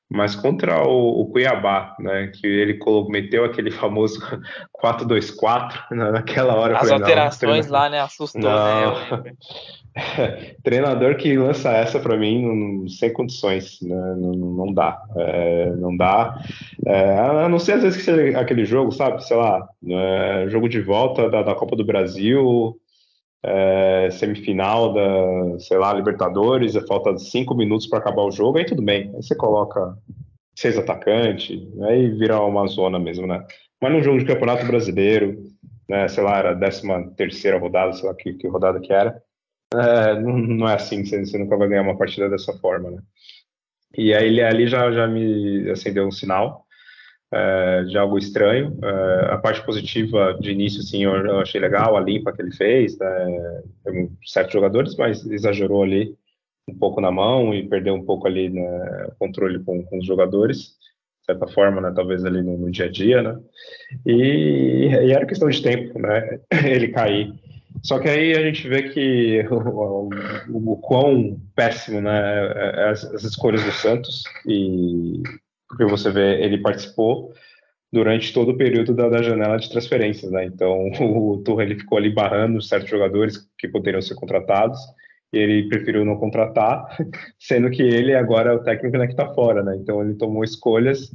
mas contra o, o, Cuiabá, né, que ele meteu aquele famoso 4-2-4 né, naquela hora. As falei, alterações lá, né, assustou, não. né, treinador que lança essa para mim não, sem condições, né, não, não dá, é, não dá, é, a não ser às vezes que seja aquele jogo, sabe, sei lá, é, jogo de volta da, da Copa do Brasil, é, semifinal da, sei lá, Libertadores, é falta cinco minutos para acabar o jogo, aí tudo bem. Aí você coloca seis atacantes, aí vira uma zona mesmo, né? Mas num jogo de campeonato brasileiro, né, sei lá, era a décima terceira rodada, sei lá que, que rodada que era, é, não, é assim, você, você, nunca vai ganhar uma partida dessa forma, né? E aí ele ali já, já me acendeu um sinal, é, de algo estranho. É, a parte positiva de início, sim, eu, eu, achei legal, a limpa que ele fez, né, certos jogadores, mas exagerou ali um pouco na mão e perdeu um pouco ali né, controle com, com, os jogadores, de certa forma, né, talvez ali no, no, dia a dia, né? E, e, era questão de tempo, né? Ele cair. Só que aí a gente vê que o, o, o quão péssimo, né, é, é as, as escolhas do Santos e porque você vê ele participou durante todo o período da, da, janela de transferências, né? Então o Turra ele ficou ali barrando certos jogadores que poderiam ser contratados e ele preferiu não contratar, sendo que ele agora é o técnico né, que está fora, né? Então ele tomou escolhas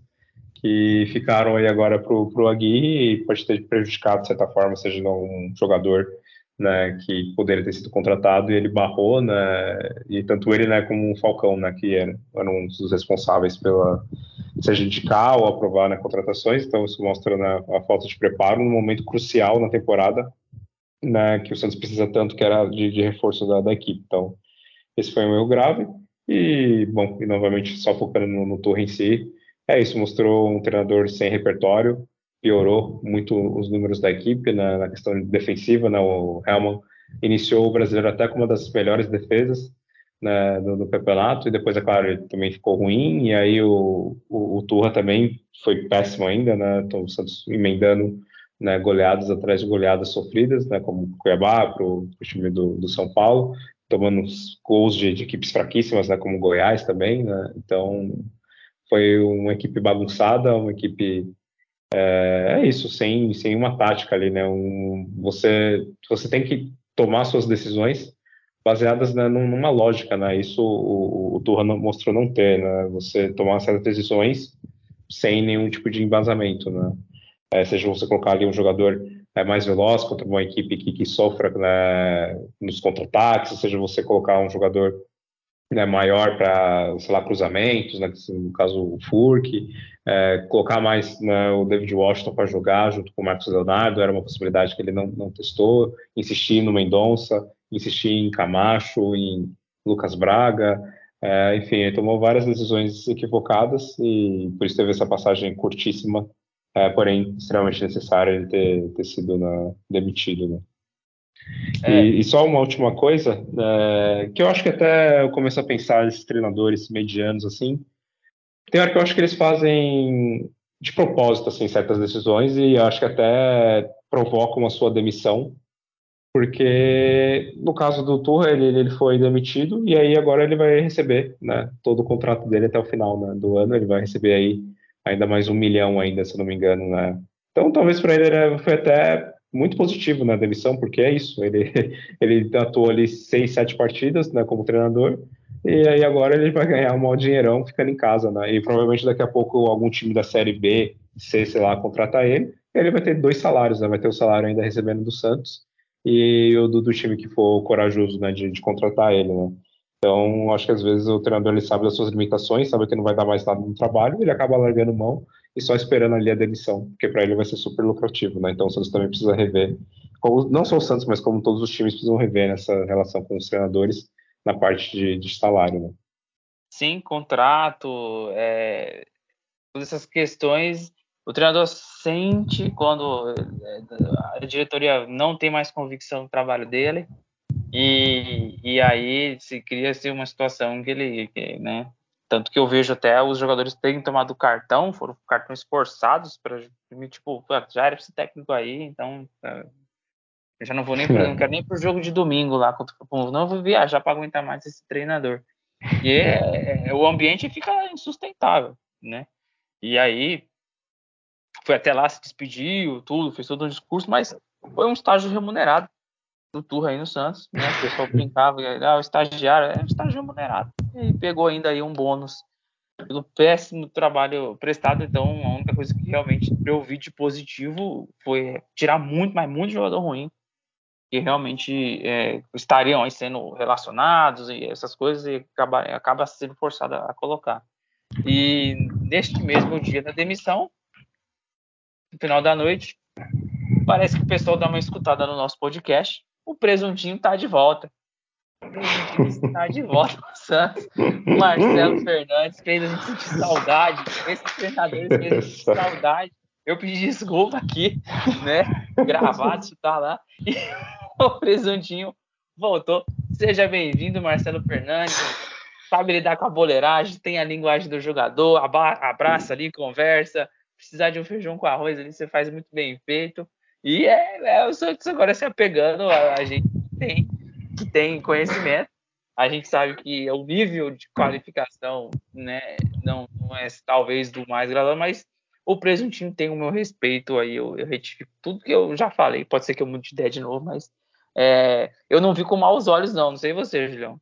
que ficaram aí agora para o Aguirre e pode ter prejudicado de certa forma, seja um jogador né, que poderia ter sido contratado e ele barrou, né, e tanto ele, né, como o Falcão, né, que eram, um dos responsáveis pela, seja indicar ou aprovar né, contratações, então isso mostra né, a falta de preparo no momento crucial na temporada, né, que o Santos precisa tanto, que era de, de reforço da, da, equipe, então esse foi um erro grave, e, bom, e novamente só focando no, no Torre em si, é isso, mostrou um treinador sem repertório, piorou muito os números da equipe na, na questão defensiva. Né? O Helman iniciou o brasileiro até com uma das melhores defesas né, do, do, campeonato, e depois, é claro, ele também ficou ruim, e aí o, o, o Turra também foi péssimo ainda, né? Então, o Santos emendando né, goleadas atrás de goleadas sofridas, né, como o Cuiabá, para o time do, do, São Paulo, tomando gols de, de, equipes fraquíssimas, né, como Goiás também, né? Então, foi uma equipe bagunçada, uma equipe é, é, isso, sem, sem uma tática ali, né? Um, você, você tem que tomar suas decisões baseadas né, numa lógica, né? Isso o, o Turra mostrou não ter, né? Você tomar certas decisões sem nenhum tipo de embasamento, né? É, seja você colocar ali um jogador é, mais veloz contra uma equipe que, que sofra né, nos contra-ataques, seja você colocar um jogador né, maior para, sei lá, cruzamentos, né, no caso o Furk, é, colocar mais né, o David Washington para jogar junto com o Marcos Leonardo, era uma possibilidade que ele não, não testou, insistir no Mendonça, insistir em Camacho, em Lucas Braga, é, enfim, ele tomou várias decisões equivocadas e por isso teve essa passagem curtíssima, é, porém extremamente necessária ele ter, ter sido né, demitido, né. É. E, e, só uma última coisa, é, que eu acho que até eu começo a pensar nesses treinadores medianos, assim, tem hora que eu acho que eles fazem de propósito, assim, certas decisões e acho que até provocam a sua demissão, porque no caso do Turra, ele, ele foi demitido e aí agora ele vai receber, né, todo o contrato dele até o final né, do ano, ele vai receber aí ainda mais um milhão ainda, se não me engano, né. Então talvez para ele foi até muito positivo na demissão, porque é isso, ele, ele atuou ali seis, sete partidas né, como treinador, e aí agora ele vai ganhar um maior dinheirão ficando em casa, né? E provavelmente daqui a pouco algum time da Série B, C, sei lá, contratar ele, ele vai ter dois salários, né? Vai ter o salário ainda recebendo do Santos e o do, do time que for corajoso, né, de, de contratar ele, né? Então, acho que às vezes o treinador ele sabe das suas limitações, sabe que não vai dar mais nada no trabalho, ele acaba largando mão e só esperando ali a demissão, porque para ele vai ser super lucrativo, né? Então o Santos também precisa rever, como, não só o Santos, mas como todos os times precisam rever nessa relação com os treinadores na parte de, de salário, né? Sim, contrato, é, todas essas questões, o treinador sente quando é, a diretoria não tem mais convicção no trabalho dele e, e aí se cria -se uma situação que ele, que, né, tanto que eu vejo até os jogadores terem tomado cartão, foram cartões forçados para tipo, já era esse técnico aí, então é, eu já não vou nem pro, não quero nem pro jogo de domingo lá contra o povo, não vou viajar para aguentar mais esse treinador. E é, é, o ambiente fica insustentável, né? E aí foi até lá, se despediu, tudo, fez todo um discurso, mas foi um estágio remunerado do Turra aí no Santos, né? O pessoal brincava, ah, o estagiário é um estágio remunerado. E pegou ainda aí um bônus pelo péssimo trabalho prestado. Então, a única coisa que realmente eu vi de positivo foi tirar muito, mas muito jogador ruim que realmente é, estariam aí sendo relacionados e essas coisas e acaba, acaba sendo forçado a colocar. E neste mesmo dia da demissão, no final da noite, parece que o pessoal dá uma escutada no nosso podcast. O presuntinho está de volta. O presuntinho está de volta Santos. O Marcelo Fernandes fez a gente sentir saudade. Esse treinador fez a gente sentir saudade. Eu pedi desculpa aqui, né? Gravado, isso tá lá. E o presuntinho voltou. Seja bem-vindo, Marcelo Fernandes. Sabe lidar com a boleiragem, tem a linguagem do jogador, abraça ali, conversa. Precisar de um feijão com arroz ali, você faz muito bem feito. E é, é o Santos agora se apegando a, a gente que tem, que tem conhecimento. A gente sabe que o nível de qualificação né, não, não é talvez do mais graduado, mas o presuntinho tem o meu respeito aí. Eu, eu retifico tudo que eu já falei. Pode ser que eu mude de ideia de novo, mas é, eu não vi com maus olhos, não. Não sei você, Julião.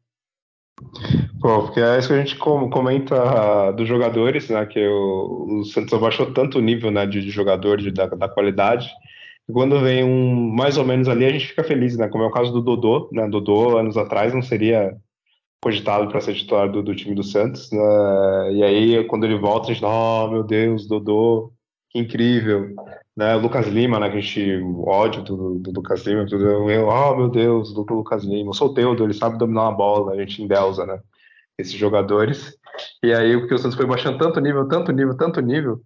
Pô, porque é isso que a gente comenta dos jogadores, né? Que o, o Santos abaixou tanto o nível né, de, de jogador, de, da, da qualidade. Quando vem um mais ou menos ali, a gente fica feliz, né? Como é o caso do Dodô, né? Dodô, anos atrás, não seria cogitado para ser titular do, do, time do Santos. Né? E aí, quando ele volta, a gente, oh meu Deus, Dodô, que incrível. Né? Lucas Lima, né? Que a gente, o ódio do, do Lucas Lima, tudo, eu, oh meu Deus, do Lucas Lima, o Solteudo, ele sabe dominar uma bola, a gente endeusa, né? Esses jogadores. E aí, porque o Santos foi baixando tanto nível, tanto nível, tanto nível,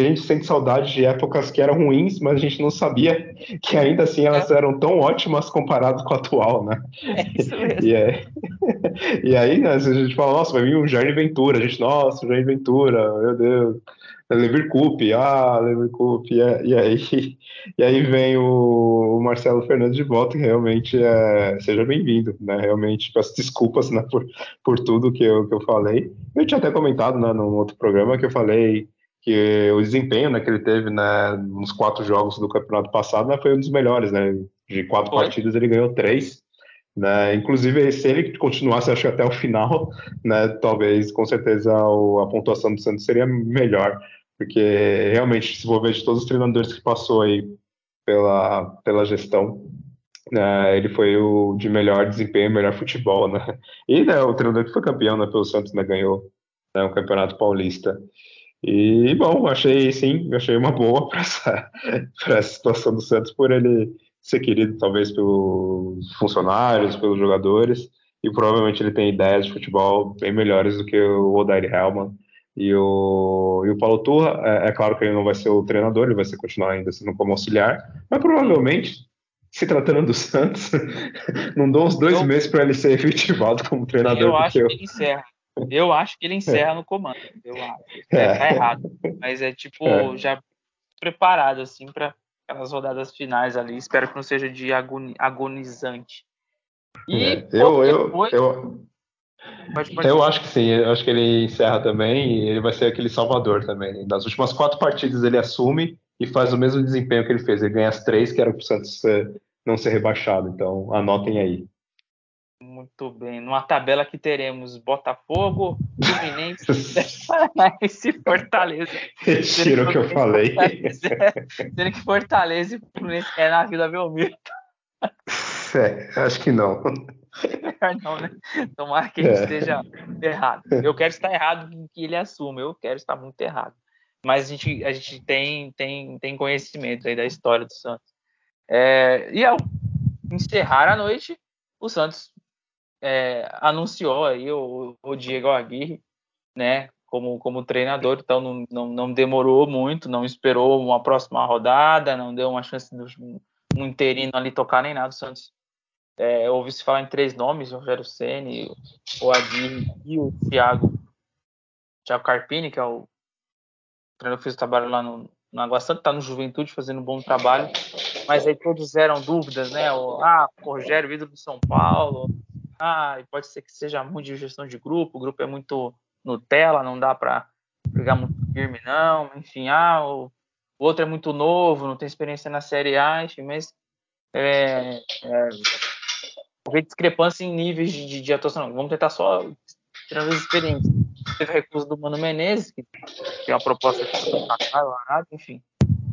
a gente sente saudade de épocas que eram ruins, mas a gente não sabia que ainda assim elas é. eram tão ótimas comparadas com a atual, né? É isso mesmo. E, é, e aí, né, a gente fala, nossa, vai vir um Jair Ventura, a gente, nossa, Jair Ventura, meu Deus. Lever Cup, ah, Lever Cup, e, aí, e aí vem o, o, Marcelo Fernandes de volta, que realmente é, seja bem-vindo, né? Realmente peço desculpas né, por, por tudo que eu, que eu falei. Eu tinha até comentado né, num outro programa que eu falei que o desempenho né, que ele teve né, nos quatro jogos do campeonato passado né, foi um dos melhores, né? De quatro foi. partidas ele ganhou três. Né? Inclusive, se ele continuasse, acho que até o final, né, talvez, com certeza, a pontuação do Santos seria melhor, porque realmente, se for ver de todos os treinadores que passou aí pela, pela gestão, né, ele foi o de melhor desempenho, melhor futebol, né? E né, o treinador que foi campeão né, pelo Santos, né, ganhou né, o Campeonato Paulista. E, bom, achei sim, achei uma boa para essa, essa situação do Santos por ele ser querido, talvez, pelos funcionários, pelos jogadores, e provavelmente ele tem ideias de futebol bem melhores do que o Odair Helman. E o, e o Paulo Turra, é, é, claro que ele não vai ser o treinador, ele vai ser continuar ainda sendo como auxiliar, mas provavelmente, se tratando do Santos, não dão uns dois eu, meses para ele ser efetivado como treinador. Eu acho que ele encerra. Eu acho que ele encerra no comando. Eu acho. É. Tá errado. Mas é tipo, é. já preparado, assim, para aquelas rodadas finais ali. Espero que não seja de agoni agonizante. E é. eu, eu, depois... eu, pode, pode eu acho que sim. Eu acho que ele encerra também e ele vai ser aquele salvador também. Das últimas quatro partidas ele assume e faz o mesmo desempenho que ele fez. Ele ganha as três, que era para o Santos não ser rebaixado. Então anotem aí. Muito bem. Numa tabela que teremos Botafogo, Fluminense, Paranaense e Fortaleza. Retiro o que eu falei. Sendo que Fortaleza e Fluminense é na Vila Belmiro. É, acho que não. Melhor não, né? Tomara que ele é. esteja errado. Eu quero estar errado que ele assuma. Eu quero estar muito errado. Mas a gente, a gente tem, tem, tem conhecimento aí da história do Santos. É, e ao encerrar a noite, o Santos é, anunciou aí o, o, Diego Aguirre, né, como, como treinador, então não, não, não, demorou muito, não esperou uma próxima rodada, não deu uma chance do um interino ali tocar nem nada. O Santos é, ouvi-se falar em três nomes, Rogério Ceni, o Aguirre e o Thiago, Thiago Carpini, que é o treinador que fez o trabalho lá no, no Água Santa, está no Juventude fazendo um bom trabalho, mas aí todos eram dúvidas, né? O, ah, o Rogério, ídolo do São Paulo, ah, pode ser que seja muito de gestão de grupo, o grupo é muito Nutella, não dá para pegar muito firme, não. Enfim, ah, o, outro é muito novo, não tem experiência na Série A, enfim, mas é, é, discrepância em níveis de, de, atuação. Vamos tentar só tirando as experiências. Teve recurso do Mano Menezes, que tem uma proposta de enfim.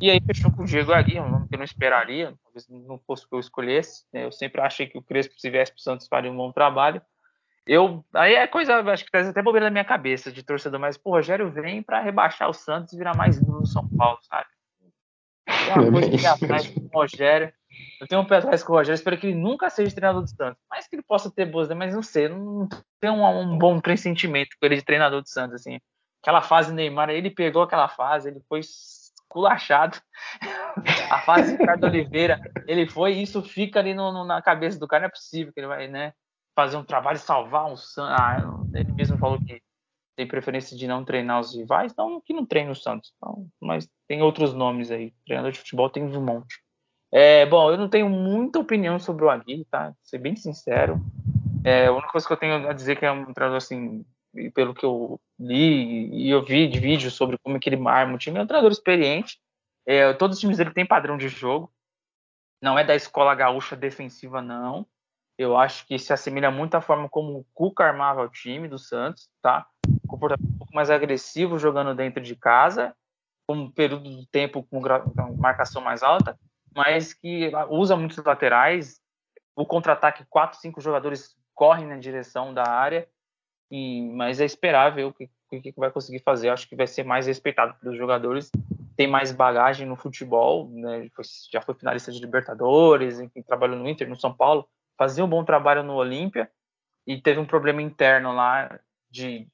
E aí fechou com o Diego Aguirre, um nome que eu não esperaria, talvez não fosse o que eu escolhesse. Né? Eu sempre achei que o Crespo, se viesse para o Santos, faria um bom trabalho. Eu, aí é coisa, acho que traz até bobeira na minha cabeça de torcedor, mas o Rogério vem para rebaixar o Santos e virar mais no São Paulo, sabe? É uma coisa que atrás com o Rogério. Eu tenho um pé atrás com o Rogério, espero que ele nunca seja treinador do Santos. Mas que ele possa ter boas, mas não sei, não tenho um, um bom pressentimento com ele de treinador do Santos, assim. Aquela fase Neymar, ele pegou aquela fase, ele foi esculachado. a fase de Ricardo Oliveira, ele foi, isso fica ali no, no, na cabeça do cara, não é possível que ele vai, né? fazer um trabalho salvar um Santos. Ah, ele mesmo falou que tem preferência de não treinar os rivais, então que não treine o Santos. Então, mas tem outros nomes aí. Treinador de futebol tem um monte. É, bom, eu não tenho muita opinião sobre o Aguirre, tá? Ser bem sincero. É, a única coisa que eu tenho a dizer que é um treinador assim, pelo que eu li e eu vi de vídeos sobre como é que ele arma o time, é um treinador experiente. É, todos os times dele têm padrão de jogo. Não é da escola gaúcha defensiva, não. Eu acho que se assemelha muito à forma como o Cuca armava o time do Santos, tá? comportamento um pouco mais agressivo jogando dentro de casa, com um período de tempo com marcação mais alta, mas que usa muitos laterais. O contra-ataque, quatro, cinco jogadores correm na direção da área, e, mas é esperável o que, que vai conseguir fazer. acho que vai ser mais respeitado pelos jogadores, tem mais bagagem no futebol, né? já foi finalista de Libertadores, enfim, trabalhou no Inter, no São Paulo, fazia um bom trabalho no Olímpia e teve um problema interno lá de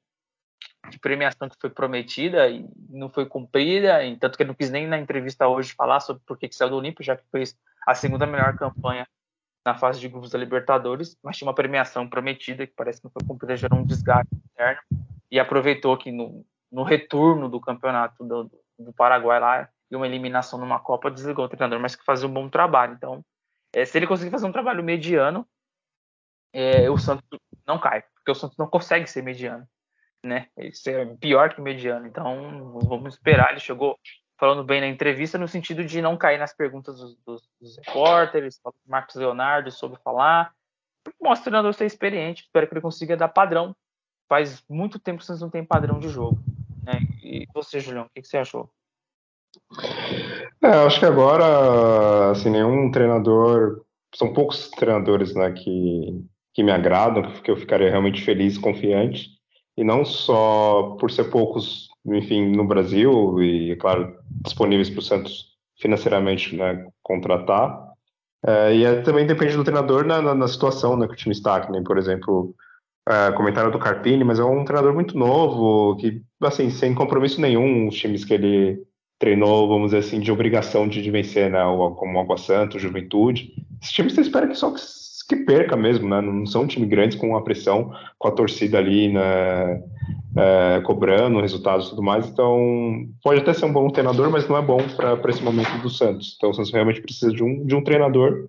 de premiação que foi prometida e não foi cumprida, e tanto que ele não quis nem na entrevista hoje falar sobre por que, saiu do Olímpio, já que fez a segunda melhor campanha na fase de grupos da Libertadores, mas tinha uma premiação prometida que parece que não foi cumprida, gerou um desgaste interno, e aproveitou que no, no retorno do campeonato do, do Paraguai lá, e uma eliminação numa Copa, desligou o treinador, mas que fazia um bom trabalho. Então, é, se ele conseguir fazer um trabalho mediano, é, o Santos não cai, porque o Santos não consegue ser mediano né? Isso é pior que mediano. Então, vamos esperar. Ele chegou falando bem na entrevista, no sentido de não cair nas perguntas dos, dos, dos repórteres, Marcos Leonardo sobre falar. Mostra o treinador ser experiente, espero que ele consiga dar padrão. Faz muito tempo que vocês não têm padrão de jogo. Né? E você, Julião, o que, que você achou? É, acho que agora, assim, nenhum treinador. São poucos treinadores né, que, que me agradam, que eu ficaria realmente feliz confiante e não só por ser poucos, enfim, no Brasil e, claro, disponíveis para o Santos financeiramente né, contratar, é, e é, também depende do treinador na, na, na, situação né, que o time está, que nem, por exemplo, é, comentário do Carpini, mas é um treinador muito novo, que, assim, sem compromisso nenhum, os times que ele treinou, vamos dizer assim, de obrigação de, de vencer, né, como o Água Santo, Juventude, esses times você espera que só que perca mesmo, né? Não são um time grandes com a pressão, com a torcida ali, né? É, cobrando resultados e tudo mais. Então, pode até ser um bom treinador, mas não é bom para esse momento do Santos. Então, o Santos realmente precisa de um, de um treinador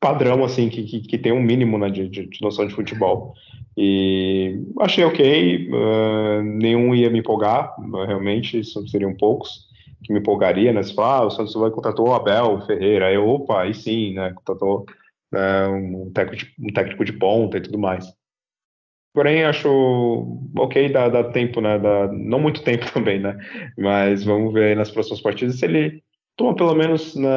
padrão, assim, que, que, que tem um mínimo né, de, de, noção de futebol. E achei ok, uh, nenhum ia me empolgar, realmente, seriam poucos que me empolgaria, né? Falar, ah, o Santos vai contratou o Abel Ferreira, aí, opa, aí sim, né? Contratou né, um, técnico de, um técnico de ponta e tudo mais. Porém, acho ok, dá, dá tempo, né? Dá, não muito tempo também, né? Mas vamos ver nas próximas partidas se ele toma pelo menos né,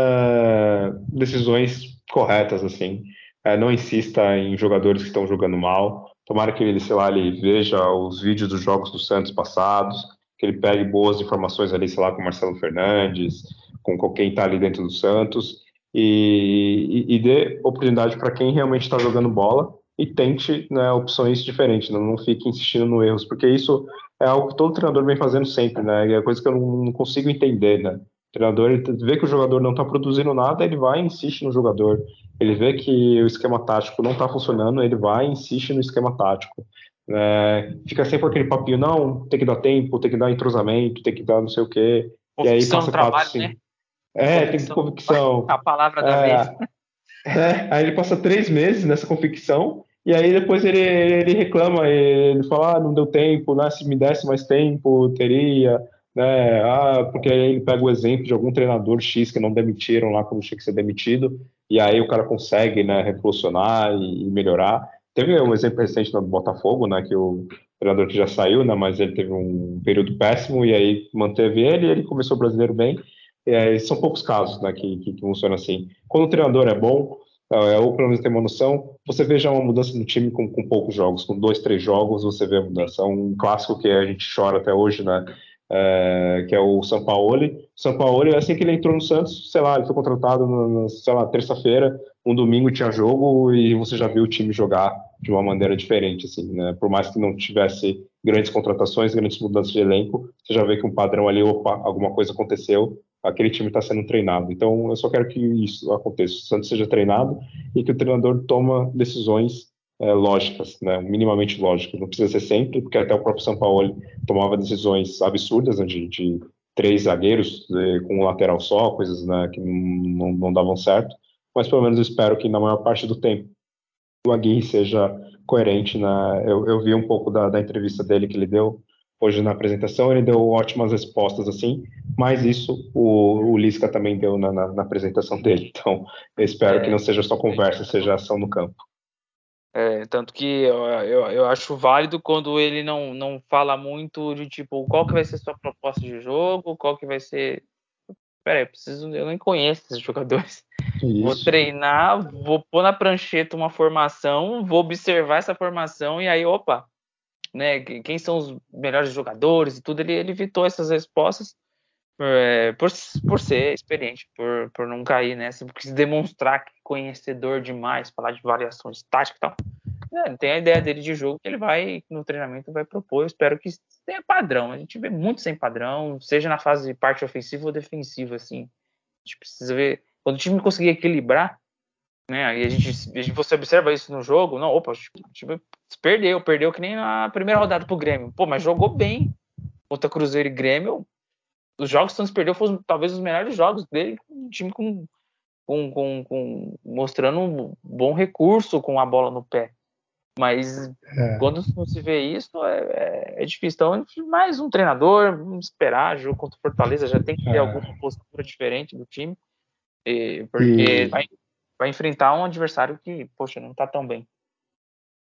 decisões corretas, assim. É, não insista em jogadores que estão jogando mal. Tomara que ele, sei lá, ele veja os vídeos dos jogos do Santos passados, que ele pegue boas informações ali, sei lá, com Marcelo Fernandes, com quem está ali dentro do Santos, e, e, e dê oportunidade para quem realmente está jogando bola e tente né, opções diferentes, não, não fique insistindo no erros, porque isso é algo que todo treinador vem fazendo sempre, né? É coisa que eu não, não consigo entender, né? O treinador ele vê que o jogador não está produzindo nada, ele vai e insiste no jogador. Ele vê que o esquema tático não está funcionando, ele vai e insiste no esquema tático. É, fica sempre aquele papinho, não, tem que dar tempo, tem que dar entrosamento, tem que dar não sei o quê. e aí passa trabalho, quatro, né? É, tem convicção. A palavra da é, vez. É, aí ele passa três meses nessa convicção, e aí depois ele, ele reclama, ele fala, ah, não deu tempo, né? Se me desse mais tempo, teria, né? Ah, porque aí ele pega o exemplo de algum treinador X que não demitiram lá quando tinha que ser demitido, e aí o cara consegue, né, revolucionar e, e melhorar. Teve um exemplo recente no Botafogo, né, que o treinador que já saiu, né, mas ele teve um período péssimo e aí manteve ele, e ele começou o brasileiro bem, é, são poucos casos né, que, que, que funcionam assim. Quando o treinador é bom, é, ou pelo menos tem uma noção, você vê já uma mudança no time com, com poucos jogos, com dois, três jogos, você vê a mudança. É um clássico que a gente chora até hoje, né? É, que é o São Paulo. O São Paulo, assim que ele entrou no Santos, sei lá, ele foi contratado, no, sei lá, terça-feira, um domingo tinha jogo e você já viu o time jogar de uma maneira diferente, assim, né? Por mais que não tivesse grandes contratações, grandes mudanças de elenco, você já vê que um padrão ali, opa, alguma coisa aconteceu, aquele time está sendo treinado. Então, eu só quero que isso aconteça, o Santos seja treinado e que o treinador toma decisões é, lógicas, né, minimamente lógicas. Não precisa ser sempre, porque até o próprio São Paulo tomava decisões absurdas né, de, de três zagueiros de, com um lateral só, coisas né, que não, não, davam certo. Mas pelo menos eu espero que na maior parte do tempo o Aguirre seja coerente. Né? Eu, eu vi um pouco da, da entrevista dele que ele deu hoje na apresentação, ele deu ótimas respostas assim, mas isso o, o Lisca também deu na, na, na apresentação dele. Então, eu espero é, que não seja só conversa, seja ação no campo. É, tanto que eu, eu, eu, acho válido quando ele não, não fala muito de tipo qual que vai ser sua proposta de jogo, qual que vai ser. Peraí, eu preciso. Eu nem conheço esses jogadores. Isso. Vou treinar, vou pôr na prancheta uma formação, vou observar essa formação e aí, opa, né? Quem são os melhores jogadores e tudo, ele, ele evitou essas respostas é, por, por ser experiente, por, por não cair nessa, porque se demonstrar que conhecedor demais, falar de variações táticas e tal. É, tem a ideia dele de jogo que ele vai, no treinamento, vai propor. Eu espero que tenha padrão. A gente vê muito sem padrão, seja na fase de parte ofensiva ou defensiva, assim. A gente precisa ver. Quando o time conseguir equilibrar, né? Aí a gente, você observa isso no jogo, não, opa, o time perdeu, perdeu que nem na primeira rodada pro Grêmio. Pô, mas jogou bem. Contra Cruzeiro e Grêmio, os jogos que o Santos perdeu foram talvez os melhores jogos dele, um time com, com, com, com, mostrando um bom recurso com a bola no pé. Mas é. quando não se vê isso, é, é, é, difícil. Então, mais um treinador, vamos esperar, jogo contra o Fortaleza já tem que ter é. alguma postura diferente do time, e, porque e... vai, vai enfrentar um adversário que, poxa, não está tão bem.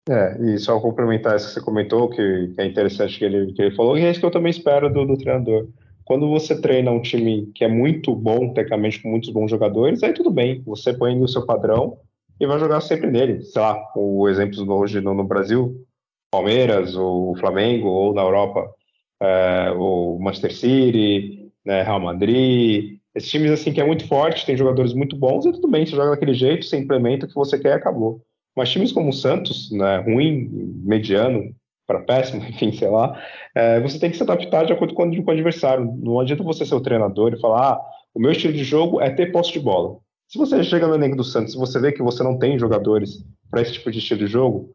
É, e só complementar isso que você comentou, que, que, é interessante que ele, que ele falou, e é isso que eu também espero do, do treinador quando você treina um time que é muito bom, tecnicamente, com muitos bons jogadores, aí tudo bem, você põe o seu padrão e vai jogar sempre nele. Sei lá, o exemplo hoje no, no Brasil, Palmeiras, ou Flamengo, ou na Europa, é, o Manchester City, né, Real Madrid, esses times assim que é muito forte, tem jogadores muito bons, e tudo bem, você joga daquele jeito, você implementa o que você quer e acabou. Mas times como o Santos, né, ruim, mediano, para péssimo, enfim, sei lá, é, você tem que se adaptar de acordo com, o adversário. Não adianta você ser o treinador e falar, ah, o meu estilo de jogo é ter posse de bola. Se você chega no elenco do Santos e você vê que você não tem jogadores para esse tipo de estilo de jogo,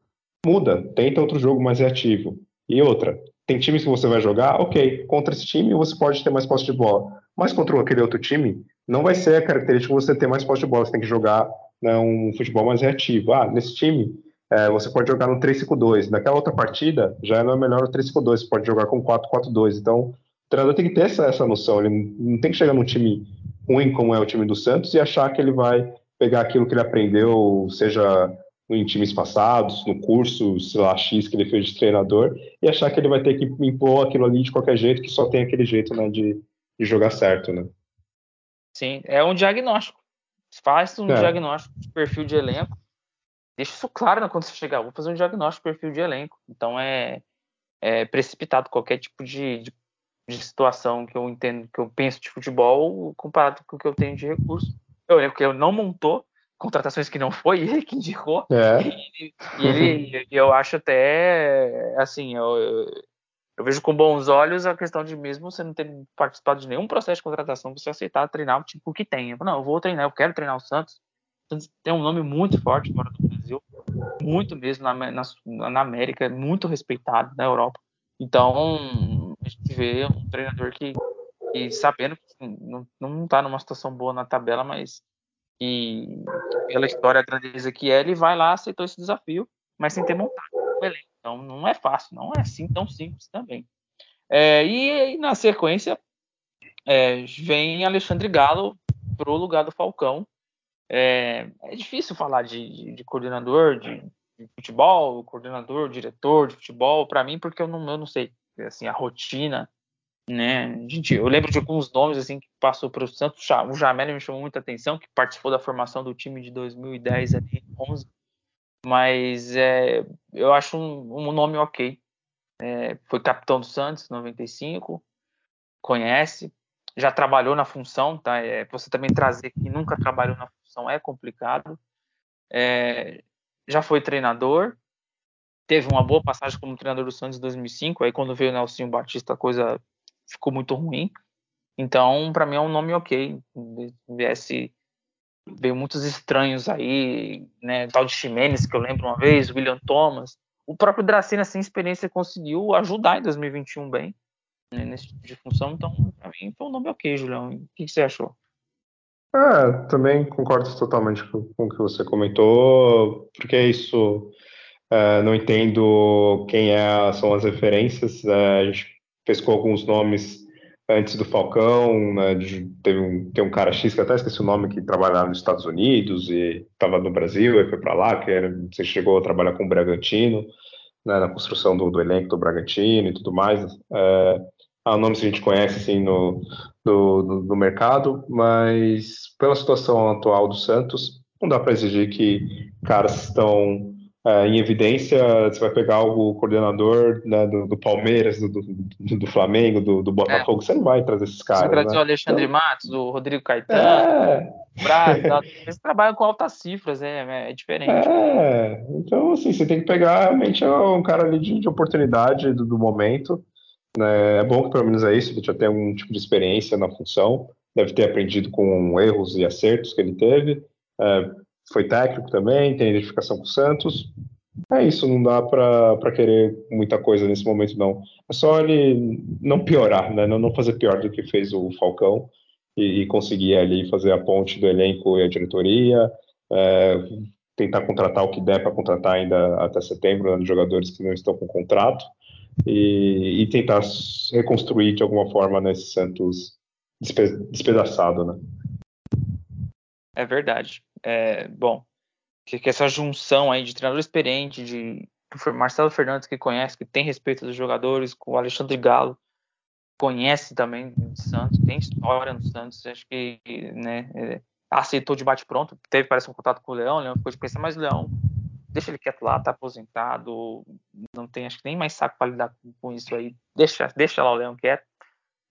muda, tenta outro jogo mais reativo. E outra, tem times que você vai jogar, ok, contra esse time você pode ter mais posse de bola, mas contra aquele outro time, não vai ser a característica você ter mais posse de bola, você tem que jogar né, um futebol mais reativo. Ah, nesse time é, você pode jogar no 3-5-2. Naquela outra partida, já não é melhor o 3-5-2, você pode jogar com 4-4-2. Então, o treinador tem que ter essa, essa noção. Ele não tem que chegar num time ruim como é o time do Santos e achar que ele vai pegar aquilo que ele aprendeu, seja em times passados, no curso, sei lá, X que ele fez de treinador, e achar que ele vai ter que impor aquilo ali de qualquer jeito, que só tem aquele jeito né, de, de jogar certo, né? Sim, é um diagnóstico. Faz um é. diagnóstico de perfil de elenco deixa isso claro quando você chegar. Vou fazer um diagnóstico de perfil de elenco. Então é, é precipitado qualquer tipo de, de, de, situação que eu entendo, que eu penso de futebol comparado com o que eu tenho de recurso. Eu lembro que ele não montou contratações que não foi ele que indicou. É. E, e ele, eu acho até assim, eu, eu, eu, vejo com bons olhos a questão de mesmo você não ter participado de nenhum processo de contratação, você aceitar treinar o tipo que tem. Eu, não, eu vou treinar, eu quero treinar o Santos tem um nome muito forte fora do muito mesmo na, na, na, América, muito respeitado na Europa. Então, a gente vê um treinador que, que sabendo que não, não tá numa situação boa na tabela, mas que pela história, a grandeza que é, ele vai lá, aceitou esse desafio, mas sem ter montado o elenco. Então, não é fácil, não é assim tão simples também. É, e, e, na sequência, é, vem Alexandre Galo pro lugar do Falcão, é, é difícil falar de, de, de coordenador de, de, futebol, coordenador, diretor de futebol, para mim, porque eu não, eu não sei assim, a rotina. Né? Gente, eu lembro de alguns nomes assim que passou para o Santos. O Jamel me chamou muita atenção, que participou da formação do time de 2010 ali, 11. Mas é, eu acho um, um nome ok. É, foi capitão do Santos, 95, conhece, já trabalhou na função, tá? É, você também trazer que nunca trabalhou na função é complicado. É, já foi treinador, teve uma boa passagem como treinador do Santos em 2005. Aí quando veio o Nelson Batista a coisa ficou muito ruim. Então, para mim é um nome ok. Viesse veio muitos estranhos aí, né? Tal de Ximenes, que eu lembro uma vez, William Thomas. O próprio Dracena, sem experiência, conseguiu ajudar em 2021 bem né, nesse tipo de função. Então, pra mim, foi um nome ok, Julião. O que, que você achou? É, também concordo totalmente com, com o que você comentou, porque é isso. É, não entendo quem é, são as referências. É, a gente pescou alguns nomes antes do Falcão, né, de, teve um, tem um cara X que até esqueci o nome, que trabalha nos Estados Unidos e estava no Brasil e foi para lá, que era, você chegou a trabalhar com o Bragantino, né, na construção do, do, elenco do Bragantino e tudo mais. É, há nomes que a gente conhece assim, no, no, no, no mercado, mas pela situação atual do Santos, não dá para exigir que caras estão é, em evidência, você vai pegar o coordenador né, do, do, Palmeiras, do, do, do Flamengo, do, do Botafogo, é. você não vai trazer esses caras. Você né? o Alexandre então, Matos, o Rodrigo Caetano, é... Braz, eles trabalham com altas cifras, é, é diferente. É, então assim, você tem que pegar realmente um cara ali de, de oportunidade do, do momento. Né? É bom que pelo menos é isso, ele já tem um tipo de experiência na função, deve ter aprendido com erros e acertos que ele teve. É, foi técnico também, tem identificação com o Santos. É isso, não dá para querer muita coisa nesse momento, não. É só ele não piorar, né? não, não fazer pior do que fez o Falcão e, e conseguir ali fazer a ponte do elenco e a diretoria, é, tentar contratar o que der para contratar ainda até setembro, né, jogadores que não estão com contrato, e, e, tentar reconstruir de alguma forma nesse Santos despe despedaçado, né? É verdade é, bom, que, que, essa junção aí de treinador experiente, de Marcelo Fernandes que conhece, que tem respeito dos jogadores, com o Alexandre Galo conhece também de Santos, tem história no Santos, acho que né, é, aceitou de bate pronto, teve parece um contato com o Leão, o Leão ficou de pensar, mas o Leão deixa ele quieto lá, tá aposentado, não tem acho que nem mais saco para lidar com, com isso aí, deixa, deixa lá o Leão quieto,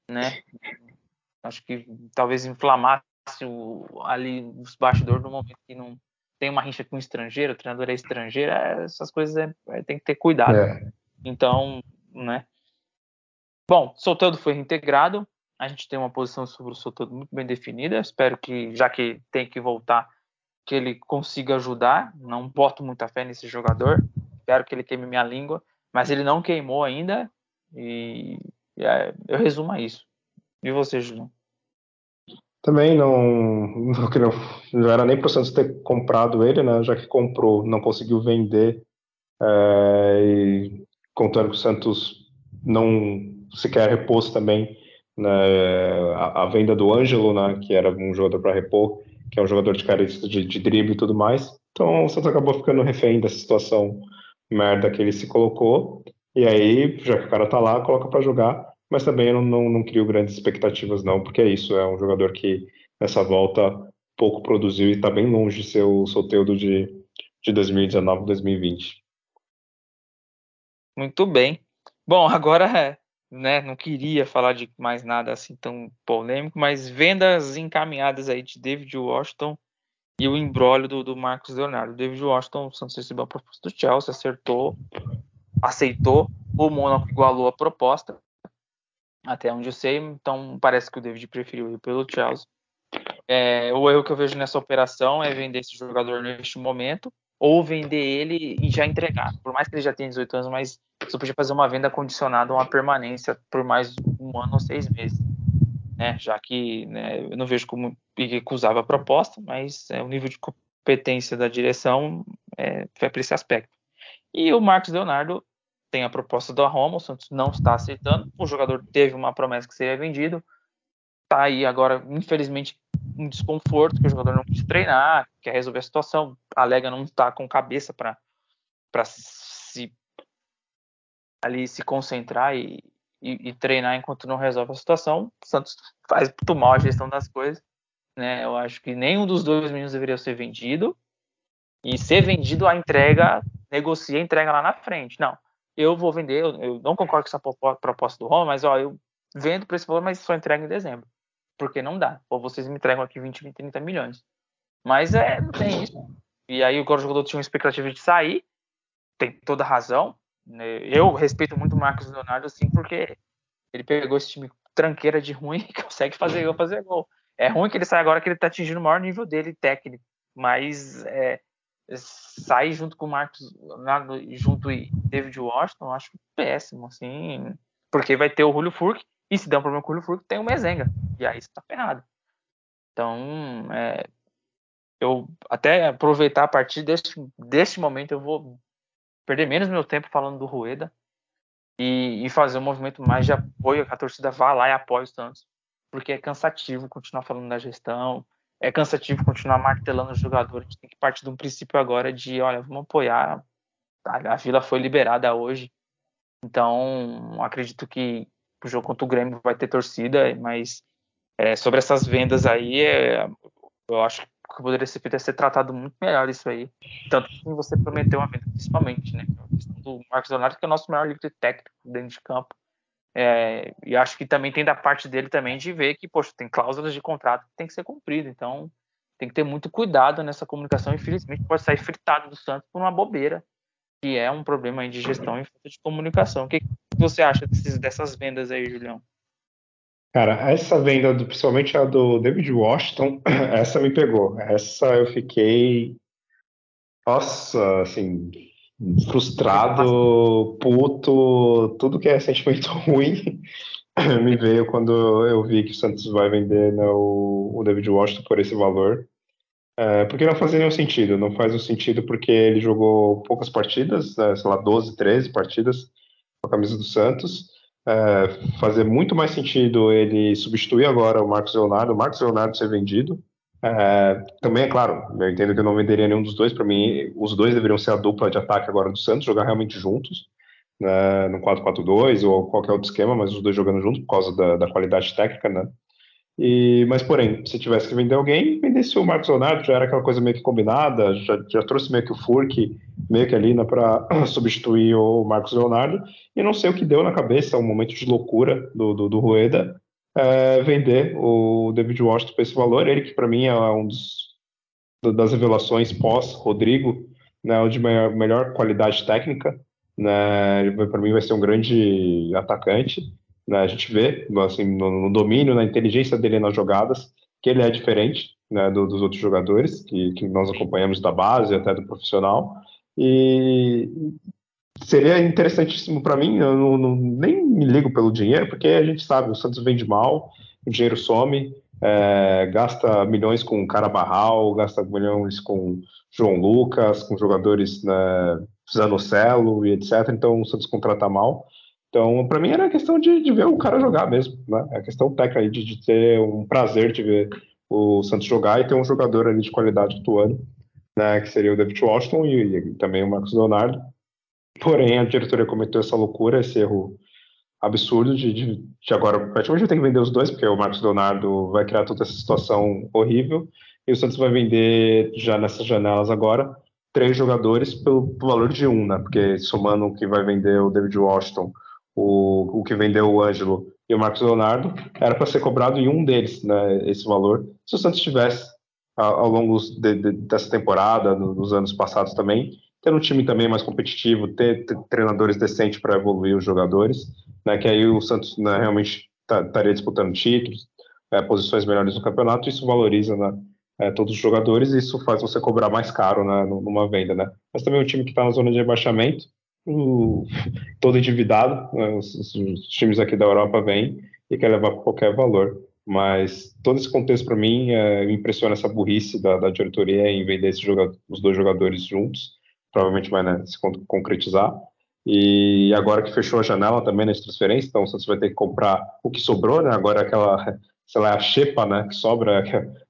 né? Acho que talvez inflamar fácil ali os bastidores no momento que não tem uma rincha com um estrangeiro, o treinador é estrangeiro, é, essas coisas é, é, tem que ter cuidado. É. Então, né? Bom, Soteldo foi reintegrado. A gente tem uma posição sobre o Soteldo muito bem definida. Espero que, já que tem que voltar, que ele consiga ajudar. Não boto muita fé nesse jogador. Espero que ele queime minha língua. Mas ele não queimou ainda. E, e é, eu resumo a isso. E você, Julião? Também não, não, não era nem para o Santos ter comprado ele, né? Já que comprou, não conseguiu vender, é, e contando que o Santos não sequer repôs também né, a, a, venda do Ângelo, né? Que era um jogador para repor, que é um jogador de característica de, de drible e tudo mais. Então o Santos acabou ficando refém dessa situação merda que ele se colocou. E aí, já que o cara tá lá, coloca para jogar mas também eu não, não, não crio grandes expectativas, não, porque é isso, é um jogador que nessa volta pouco produziu e está bem longe de ser o Soteudo de, de 2019, 2020. Muito bem. Bom, agora, né, não queria falar de mais nada assim tão polêmico, mas vendas encaminhadas aí de David Washington e o embrólio do, do Marcos Leonardo. David Washington, o Santos recebeu a proposta do Chelsea, acertou, aceitou, o Mônaco igualou a proposta, até onde eu sei, então parece que o David preferiu ir pelo Chelsea. É, o erro que eu vejo nessa operação é vender esse jogador neste momento ou vender ele e já entregar. Por mais que ele já tenha 18 anos, mas você podia fazer uma venda condicionada a uma permanência por mais um ano ou seis meses. Né? Já que né, eu não vejo como recusava a proposta, mas é, o nível de competência da direção é, foi para esse aspecto. E o Marcos Leonardo tem a proposta da Roma, o Santos não está aceitando. O jogador teve uma promessa que seria vendido. Está aí agora, infelizmente, um desconforto, que o jogador não quis treinar, quer resolver a situação. Alega não estar tá com cabeça para ali se concentrar e, e, e, treinar enquanto não resolve a situação. O Santos faz muito mal a gestão das coisas. Né? Eu acho que nenhum dos dois meninos deveria ser vendido. E ser vendido, a entrega, negocia a entrega lá na frente. Não eu vou vender, eu, eu não concordo com essa proposta do Roma, mas ó, eu vendo por esse valor, mas só entrego em dezembro. Porque não dá. Ou vocês me entregam aqui 20, 20, 30 milhões. Mas é, não tem isso. E aí o jogador tinha uma expectativa de sair, tem toda razão. Né? Eu respeito muito o Marcos Leonardo, assim, porque ele pegou esse time tranqueira de ruim e consegue fazer gol, fazer gol. é ruim que ele sai agora que ele tá atingindo o maior nível dele técnico, mas é, sair junto com o Marcos junto e David Washington, acho péssimo, assim, porque vai ter o Julio Furk, e se der um problema com o Julio Furk, tem o Mezenga, e aí você tá ferrado. Então, é, eu até aproveitar a partir deste, deste momento, eu vou perder menos meu tempo falando do Rueda e, e fazer um movimento mais de apoio, que a torcida vá lá e apoie os Santos, porque é cansativo continuar falando da gestão, é cansativo continuar martelando os jogadores. A gente tem que partir de um princípio agora de, olha, vamos apoiar. A, a Vila foi liberada hoje, então acredito que o jogo contra o Grêmio vai ter torcida, mas é, sobre essas vendas aí, é, eu acho que poderia ser feito é ser tratado muito melhor isso aí. Tanto que você prometeu uma venda, principalmente, né? A questão do Marcos Leonardo, que é o nosso maior líder técnico dentro de campo. É, e acho que também tem da parte dele também de ver que, poxa, tem cláusulas de contrato que tem que ser cumprido. Então, tem que ter muito cuidado nessa comunicação. Infelizmente, pode sair fritado do Santos por uma bobeira, que é um problema de gestão e falta de comunicação. O que, que você acha desses, dessas vendas aí, Julião? Cara, essa venda, do, principalmente a do David Washington, essa me pegou. Essa eu fiquei. Nossa, assim, frustrado, puto, tudo que é sentimento ruim me veio quando eu vi que o Santos vai vender né, o, o, David Washington por esse valor. É, porque não fazia nenhum sentido. Não faz o sentido porque ele jogou poucas partidas, né, sei lá, 12, 13 partidas com a camisa do Santos. É, fazer muito mais sentido ele substituir agora o Marcos Leonardo, o Marcos Leonardo ser vendido, é, também é claro, eu entendo que eu não venderia nenhum dos dois. Para mim, os dois deveriam ser a dupla de ataque agora do Santos, jogar realmente juntos, né, no 4-4-2 ou qualquer outro esquema, mas os dois jogando juntos por causa da, da qualidade técnica, né? E, mas, porém, se tivesse que vender alguém, vendesse o Marcos Leonardo, já era aquela coisa meio que combinada, já, já trouxe meio que o Furk, meio que ali né, para substituir o Marcos Leonardo, e não sei o que deu na cabeça, um momento de loucura do, do, do Rueda, é, vender o David Washington por esse valor. Ele que para mim é um dos das revelações pós Rodrigo, né, de melhor, melhor qualidade técnica, né, para mim vai ser um grande atacante. Né, a gente vê assim, no, no, domínio, na inteligência dele nas jogadas, que ele é diferente né, do, dos outros jogadores que, que nós acompanhamos da base até do profissional. E seria interessantíssimo para mim. Eu não, não, nem me ligo pelo dinheiro, porque a gente sabe, o Santos vende mal, o dinheiro some, é, gasta milhões com Carabarral, gasta milhões com João Lucas, com jogadores né, Zanocelo e etc. Então o Santos contrata mal. Então, para mim era questão de, de, ver o cara jogar mesmo, né? É questão técnica aí de, de, ter um prazer de ver o Santos jogar e ter um jogador ali de qualidade atuando, né? Que seria o David Washington e, e também o Marcos Leonardo. Porém, a diretoria cometeu essa loucura, esse erro absurdo de, de, de agora praticamente ter que vender os dois, porque o Marcos Leonardo vai criar toda essa situação horrível, e o Santos vai vender já nessas janelas agora três jogadores pelo, pelo valor de um, né? Porque somando o que vai vender o David Washington, o, o que vendeu o Ângelo e o Marcos Leonardo, era para ser cobrado em um deles, né? Esse valor. Se o Santos tivesse ao, longo de, de, dessa temporada, nos anos passados também, ter um time também mais competitivo, ter, ter treinadores decentes para evoluir os jogadores, né, que aí o Santos né, realmente tá, estaria disputando títulos, é, posições melhores no campeonato, isso valoriza né, é, todos os jogadores e isso faz você cobrar mais caro né, numa venda. Né? Mas também um time que está na zona de rebaixamento, o, todo endividado, né, os, os, times aqui da Europa vêm e quer levar por qualquer valor. Mas todo esse contexto, para mim, é, me impressiona essa burrice da, da diretoria em vender jogador, os dois jogadores juntos provavelmente vai né, se concretizar. E agora que fechou a janela também nas transferências, então Santos vai ter que comprar o que sobrou, né? Agora aquela, sei lá, a xepa, né? Que sobra,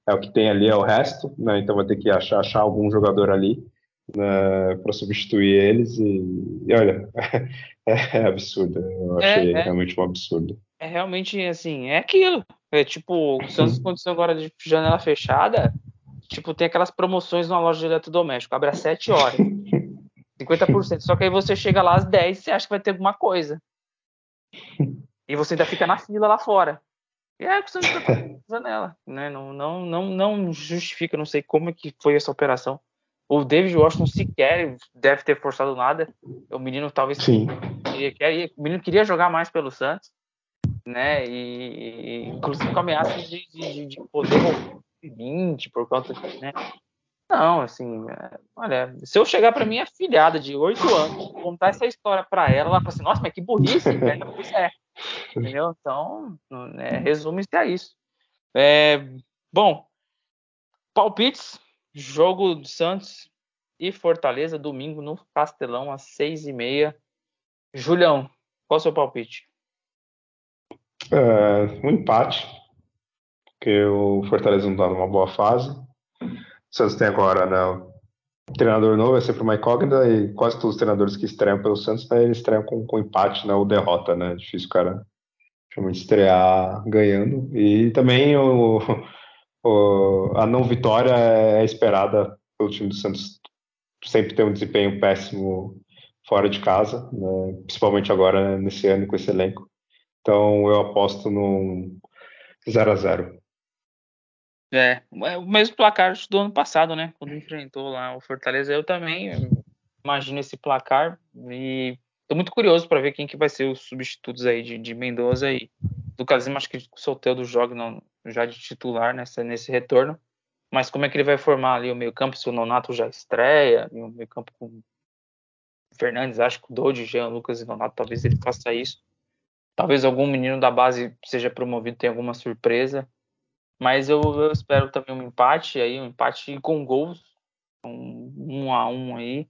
é o que tem ali, é o resto, né? Então vai ter que achar, achar algum jogador ali para substituir eles. E, e olha, é, é, absurdo. Eu achei é, é, realmente um absurdo. É realmente assim, é aquilo. É tipo, o Santos aconteceu agora de janela fechada, tipo, tem aquelas promoções numa loja de eletrodoméstico, abre às 7 horas. 50%. Só que aí você chega lá às 10 e você acha que vai ter alguma coisa. E você ainda fica na fila lá fora. E é questão de janela. Né? Não, não, não, não justifica, não sei como é que foi essa operação. O David Washington sequer deve ter forçado nada. O menino talvez Sim. Queria, o menino queria jogar mais pelo Santos. né? E, inclusive com ameaças de, de, de poder roubar 20 por conta de, né? Não, assim, é, olha, se eu chegar para minha filhada de 8 anos, contar essa história para ela, ela fala assim, nossa, mas que burrice, pois é. Entendeu? Então, né, resume-se a isso. É, bom, palpites, jogo de Santos e Fortaleza, domingo no Castelão, às seis e meia. Julião, qual é o seu palpite? É, um empate, porque o Fortaleza não está numa boa fase. O Santos tem agora né, um treinador novo, é sempre uma incógnita, e quase todos os treinadores que estreiam pelo Santos, né, eles estreiam com, com empate né, ou derrota, né? Difícil o cara de estrear ganhando. E também o, o, a não vitória é esperada pelo time do Santos sempre ter um desempenho péssimo fora de casa, né? principalmente agora nesse ano com esse elenco. Então eu aposto num 0 a 0 É, é, o mesmo placar do ano passado, né? Quando enfrentou lá o Fortaleza, eu também imagino esse placar e tô muito curioso para ver quem que vai ser os substitutos aí de, de Mendoza e do Casim, acho que o Soteldo joga não, já de titular nessa, nesse retorno. Mas como é que ele vai formar ali o meio-campo se o Nonato já estreia? O meio-campo com Fernandes, acho que o Dodi, Jean Lucas e Nonato, talvez ele faça isso. Talvez algum menino da base seja promovido, tenha alguma surpresa. Mas eu, eu espero também um empate aí, um empate com gols, um, um a um aí.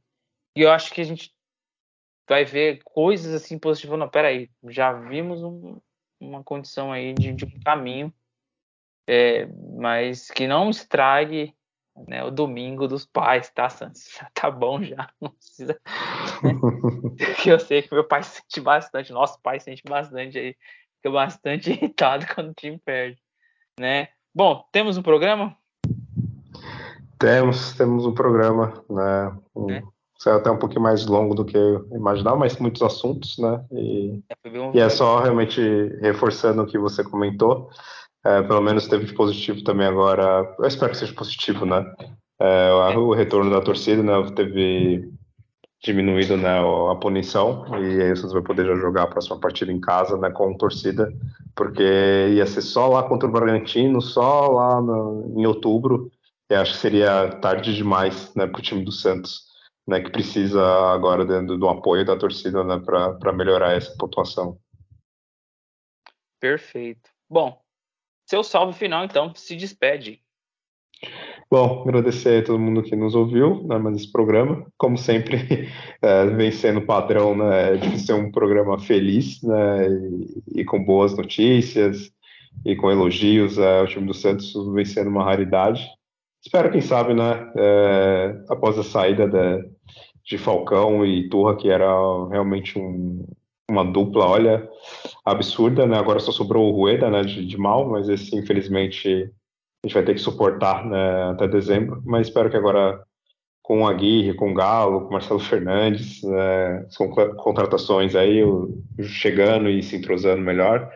E eu acho que a gente vai ver coisas assim positivas. Não, peraí, já vimos um, uma condição aí de, de um caminho, é, mas que não estrague né, o domingo dos pais, tá, Santos? Tá bom já, não precisa. que eu sei que meu pai sente bastante, nosso pai sente bastante aí, fica bastante irritado quando o time perde, né? Bom, temos um programa? Temos, temos um programa, né? Um, é. Saiu até um pouquinho mais longo do que eu imaginava, mas muitos assuntos, né? E é, e é só realmente reforçando o que você comentou. É, pelo menos teve de positivo também agora. Eu espero que seja positivo, né? É, o retorno da torcida, né? Teve diminuído né, a punição e aí você vai poder já jogar a próxima partida em casa né, com torcida, porque ia ser só lá contra o Bragantino, só lá no, em outubro. E acho que seria tarde demais né, para o time do Santos né, que precisa agora do, do apoio da torcida né, para melhorar essa pontuação. Perfeito. Bom, seu salve final, então, se despede. Bom, agradecer a todo mundo que nos ouviu né, mas esse programa, como sempre, é, vem sendo padrão, né, de ser um programa feliz né, e, e com boas notícias e com elogios ao time do Santos, vem sendo uma raridade. Espero, quem sabe, né, é, após a saída de, de Falcão e Turra, que era realmente um, uma dupla, olha, absurda, né? Agora só sobrou o Rueda, né, de, de mal, mas esse, infelizmente, a gente vai ter que suportar né, até dezembro. Mas espero que agora, com o Aguirre, com o Galo, com o Marcelo Fernandes, né, são contratações aí, chegando e se entrosando melhor.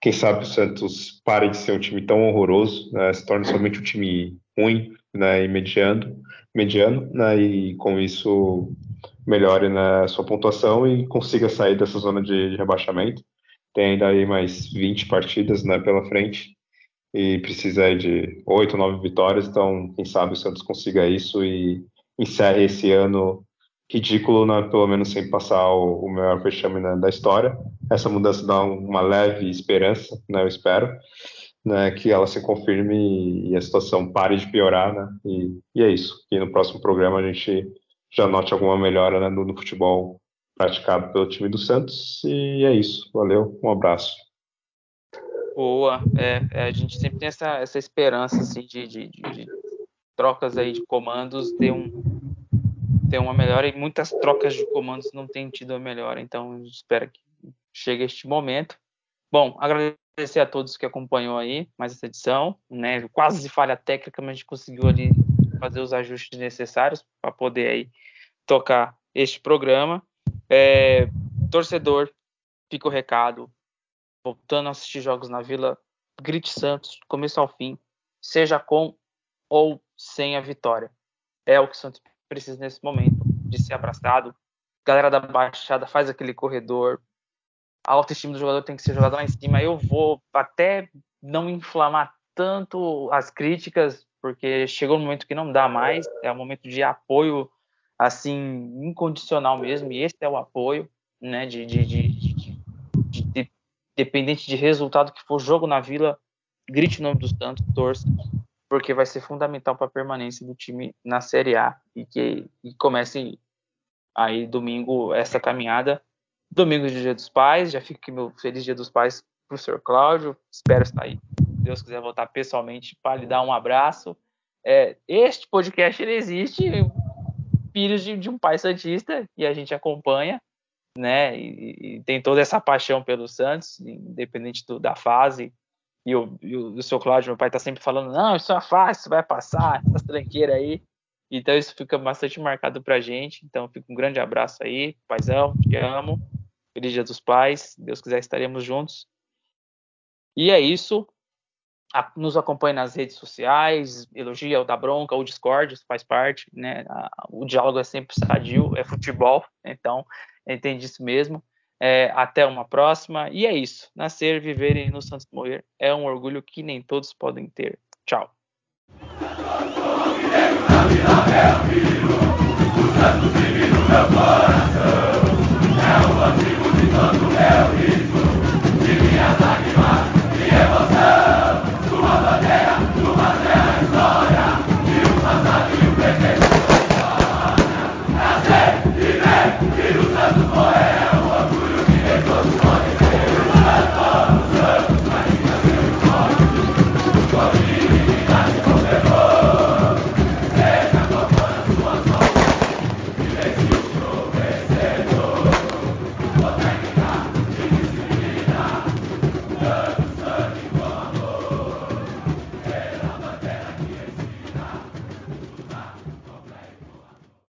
Quem sabe o Santos pare de ser um time tão horroroso, né, se torne somente um time ruim né, e mediano, mediano né, e com isso melhore na sua pontuação e consiga sair dessa zona de, de, rebaixamento. Tem ainda aí mais 20 partidas né, pela frente e precisa de 8, 9 vitórias, então quem sabe o Santos consiga isso e encerre esse ano ridículo, né, pelo menos sem passar o, o maior fechame né, da história. Essa mudança dá uma leve esperança, né, eu espero né, que ela se confirme e a situação pare de piorar, né? E, e é isso. E no próximo programa a gente já note alguma melhora né, no, no, futebol praticado pelo time do Santos. E é isso. Valeu, um abraço. Boa. É, é, a gente sempre tem essa, essa esperança assim, de, de, de, trocas aí de comandos ter, um, ter uma melhora e muitas trocas de comandos não têm tido a melhora. Então a gente espera que chegue este momento. Bom, agradecer a todos que acompanhou aí mais essa edição, né? Quase falha técnica, mas a gente conseguiu ali fazer os ajustes necessários para poder aí tocar este programa. É, torcedor, fica o recado. Voltando a assistir jogos na Vila, grite Santos, começo ao fim, seja com ou sem a vitória. É o que o Santos precisa nesse momento, de ser abraçado. Galera da Baixada faz aquele corredor, a autoestima do jogador tem que ser jogada lá em cima. Eu vou até não inflamar tanto as críticas, porque chegou um momento que não dá mais, é um momento de apoio assim incondicional mesmo, e esse é o apoio, né, de, de, de, de, dependente de resultado que for jogo na Vila, grite o nome dos Santos, torça, porque vai ser fundamental para a permanência do time na Série A e que e comece aí domingo essa caminhada. Domingo de Dia dos Pais, já fico meu feliz Dia dos Pais para o senhor Cláudio, espero estar aí Deus quiser voltar pessoalmente para lhe dar um abraço. É, este podcast ele existe, filhos de, de, um pai santista e a gente acompanha, né? E, e, tem toda essa paixão pelo Santos, independente do, da fase. E o, e o, o seu Cláudio, meu pai, tá sempre falando: não, isso é fácil, isso vai passar, essa tranqueira aí. Então isso fica bastante marcado pra gente. Então fica um grande abraço aí, paizão, te amo. Feliz Dia dos Pais. Deus quiser estaremos juntos. E é isso a, nos acompanhe nas redes sociais, elogia ou dá bronca, ou Discord, isso faz parte, né? A, o diálogo é sempre sadio, é futebol, então entende isso mesmo. É, até uma próxima. E é isso. Nascer, viver e no Santos morrer é um orgulho que nem todos podem ter. Tchau. É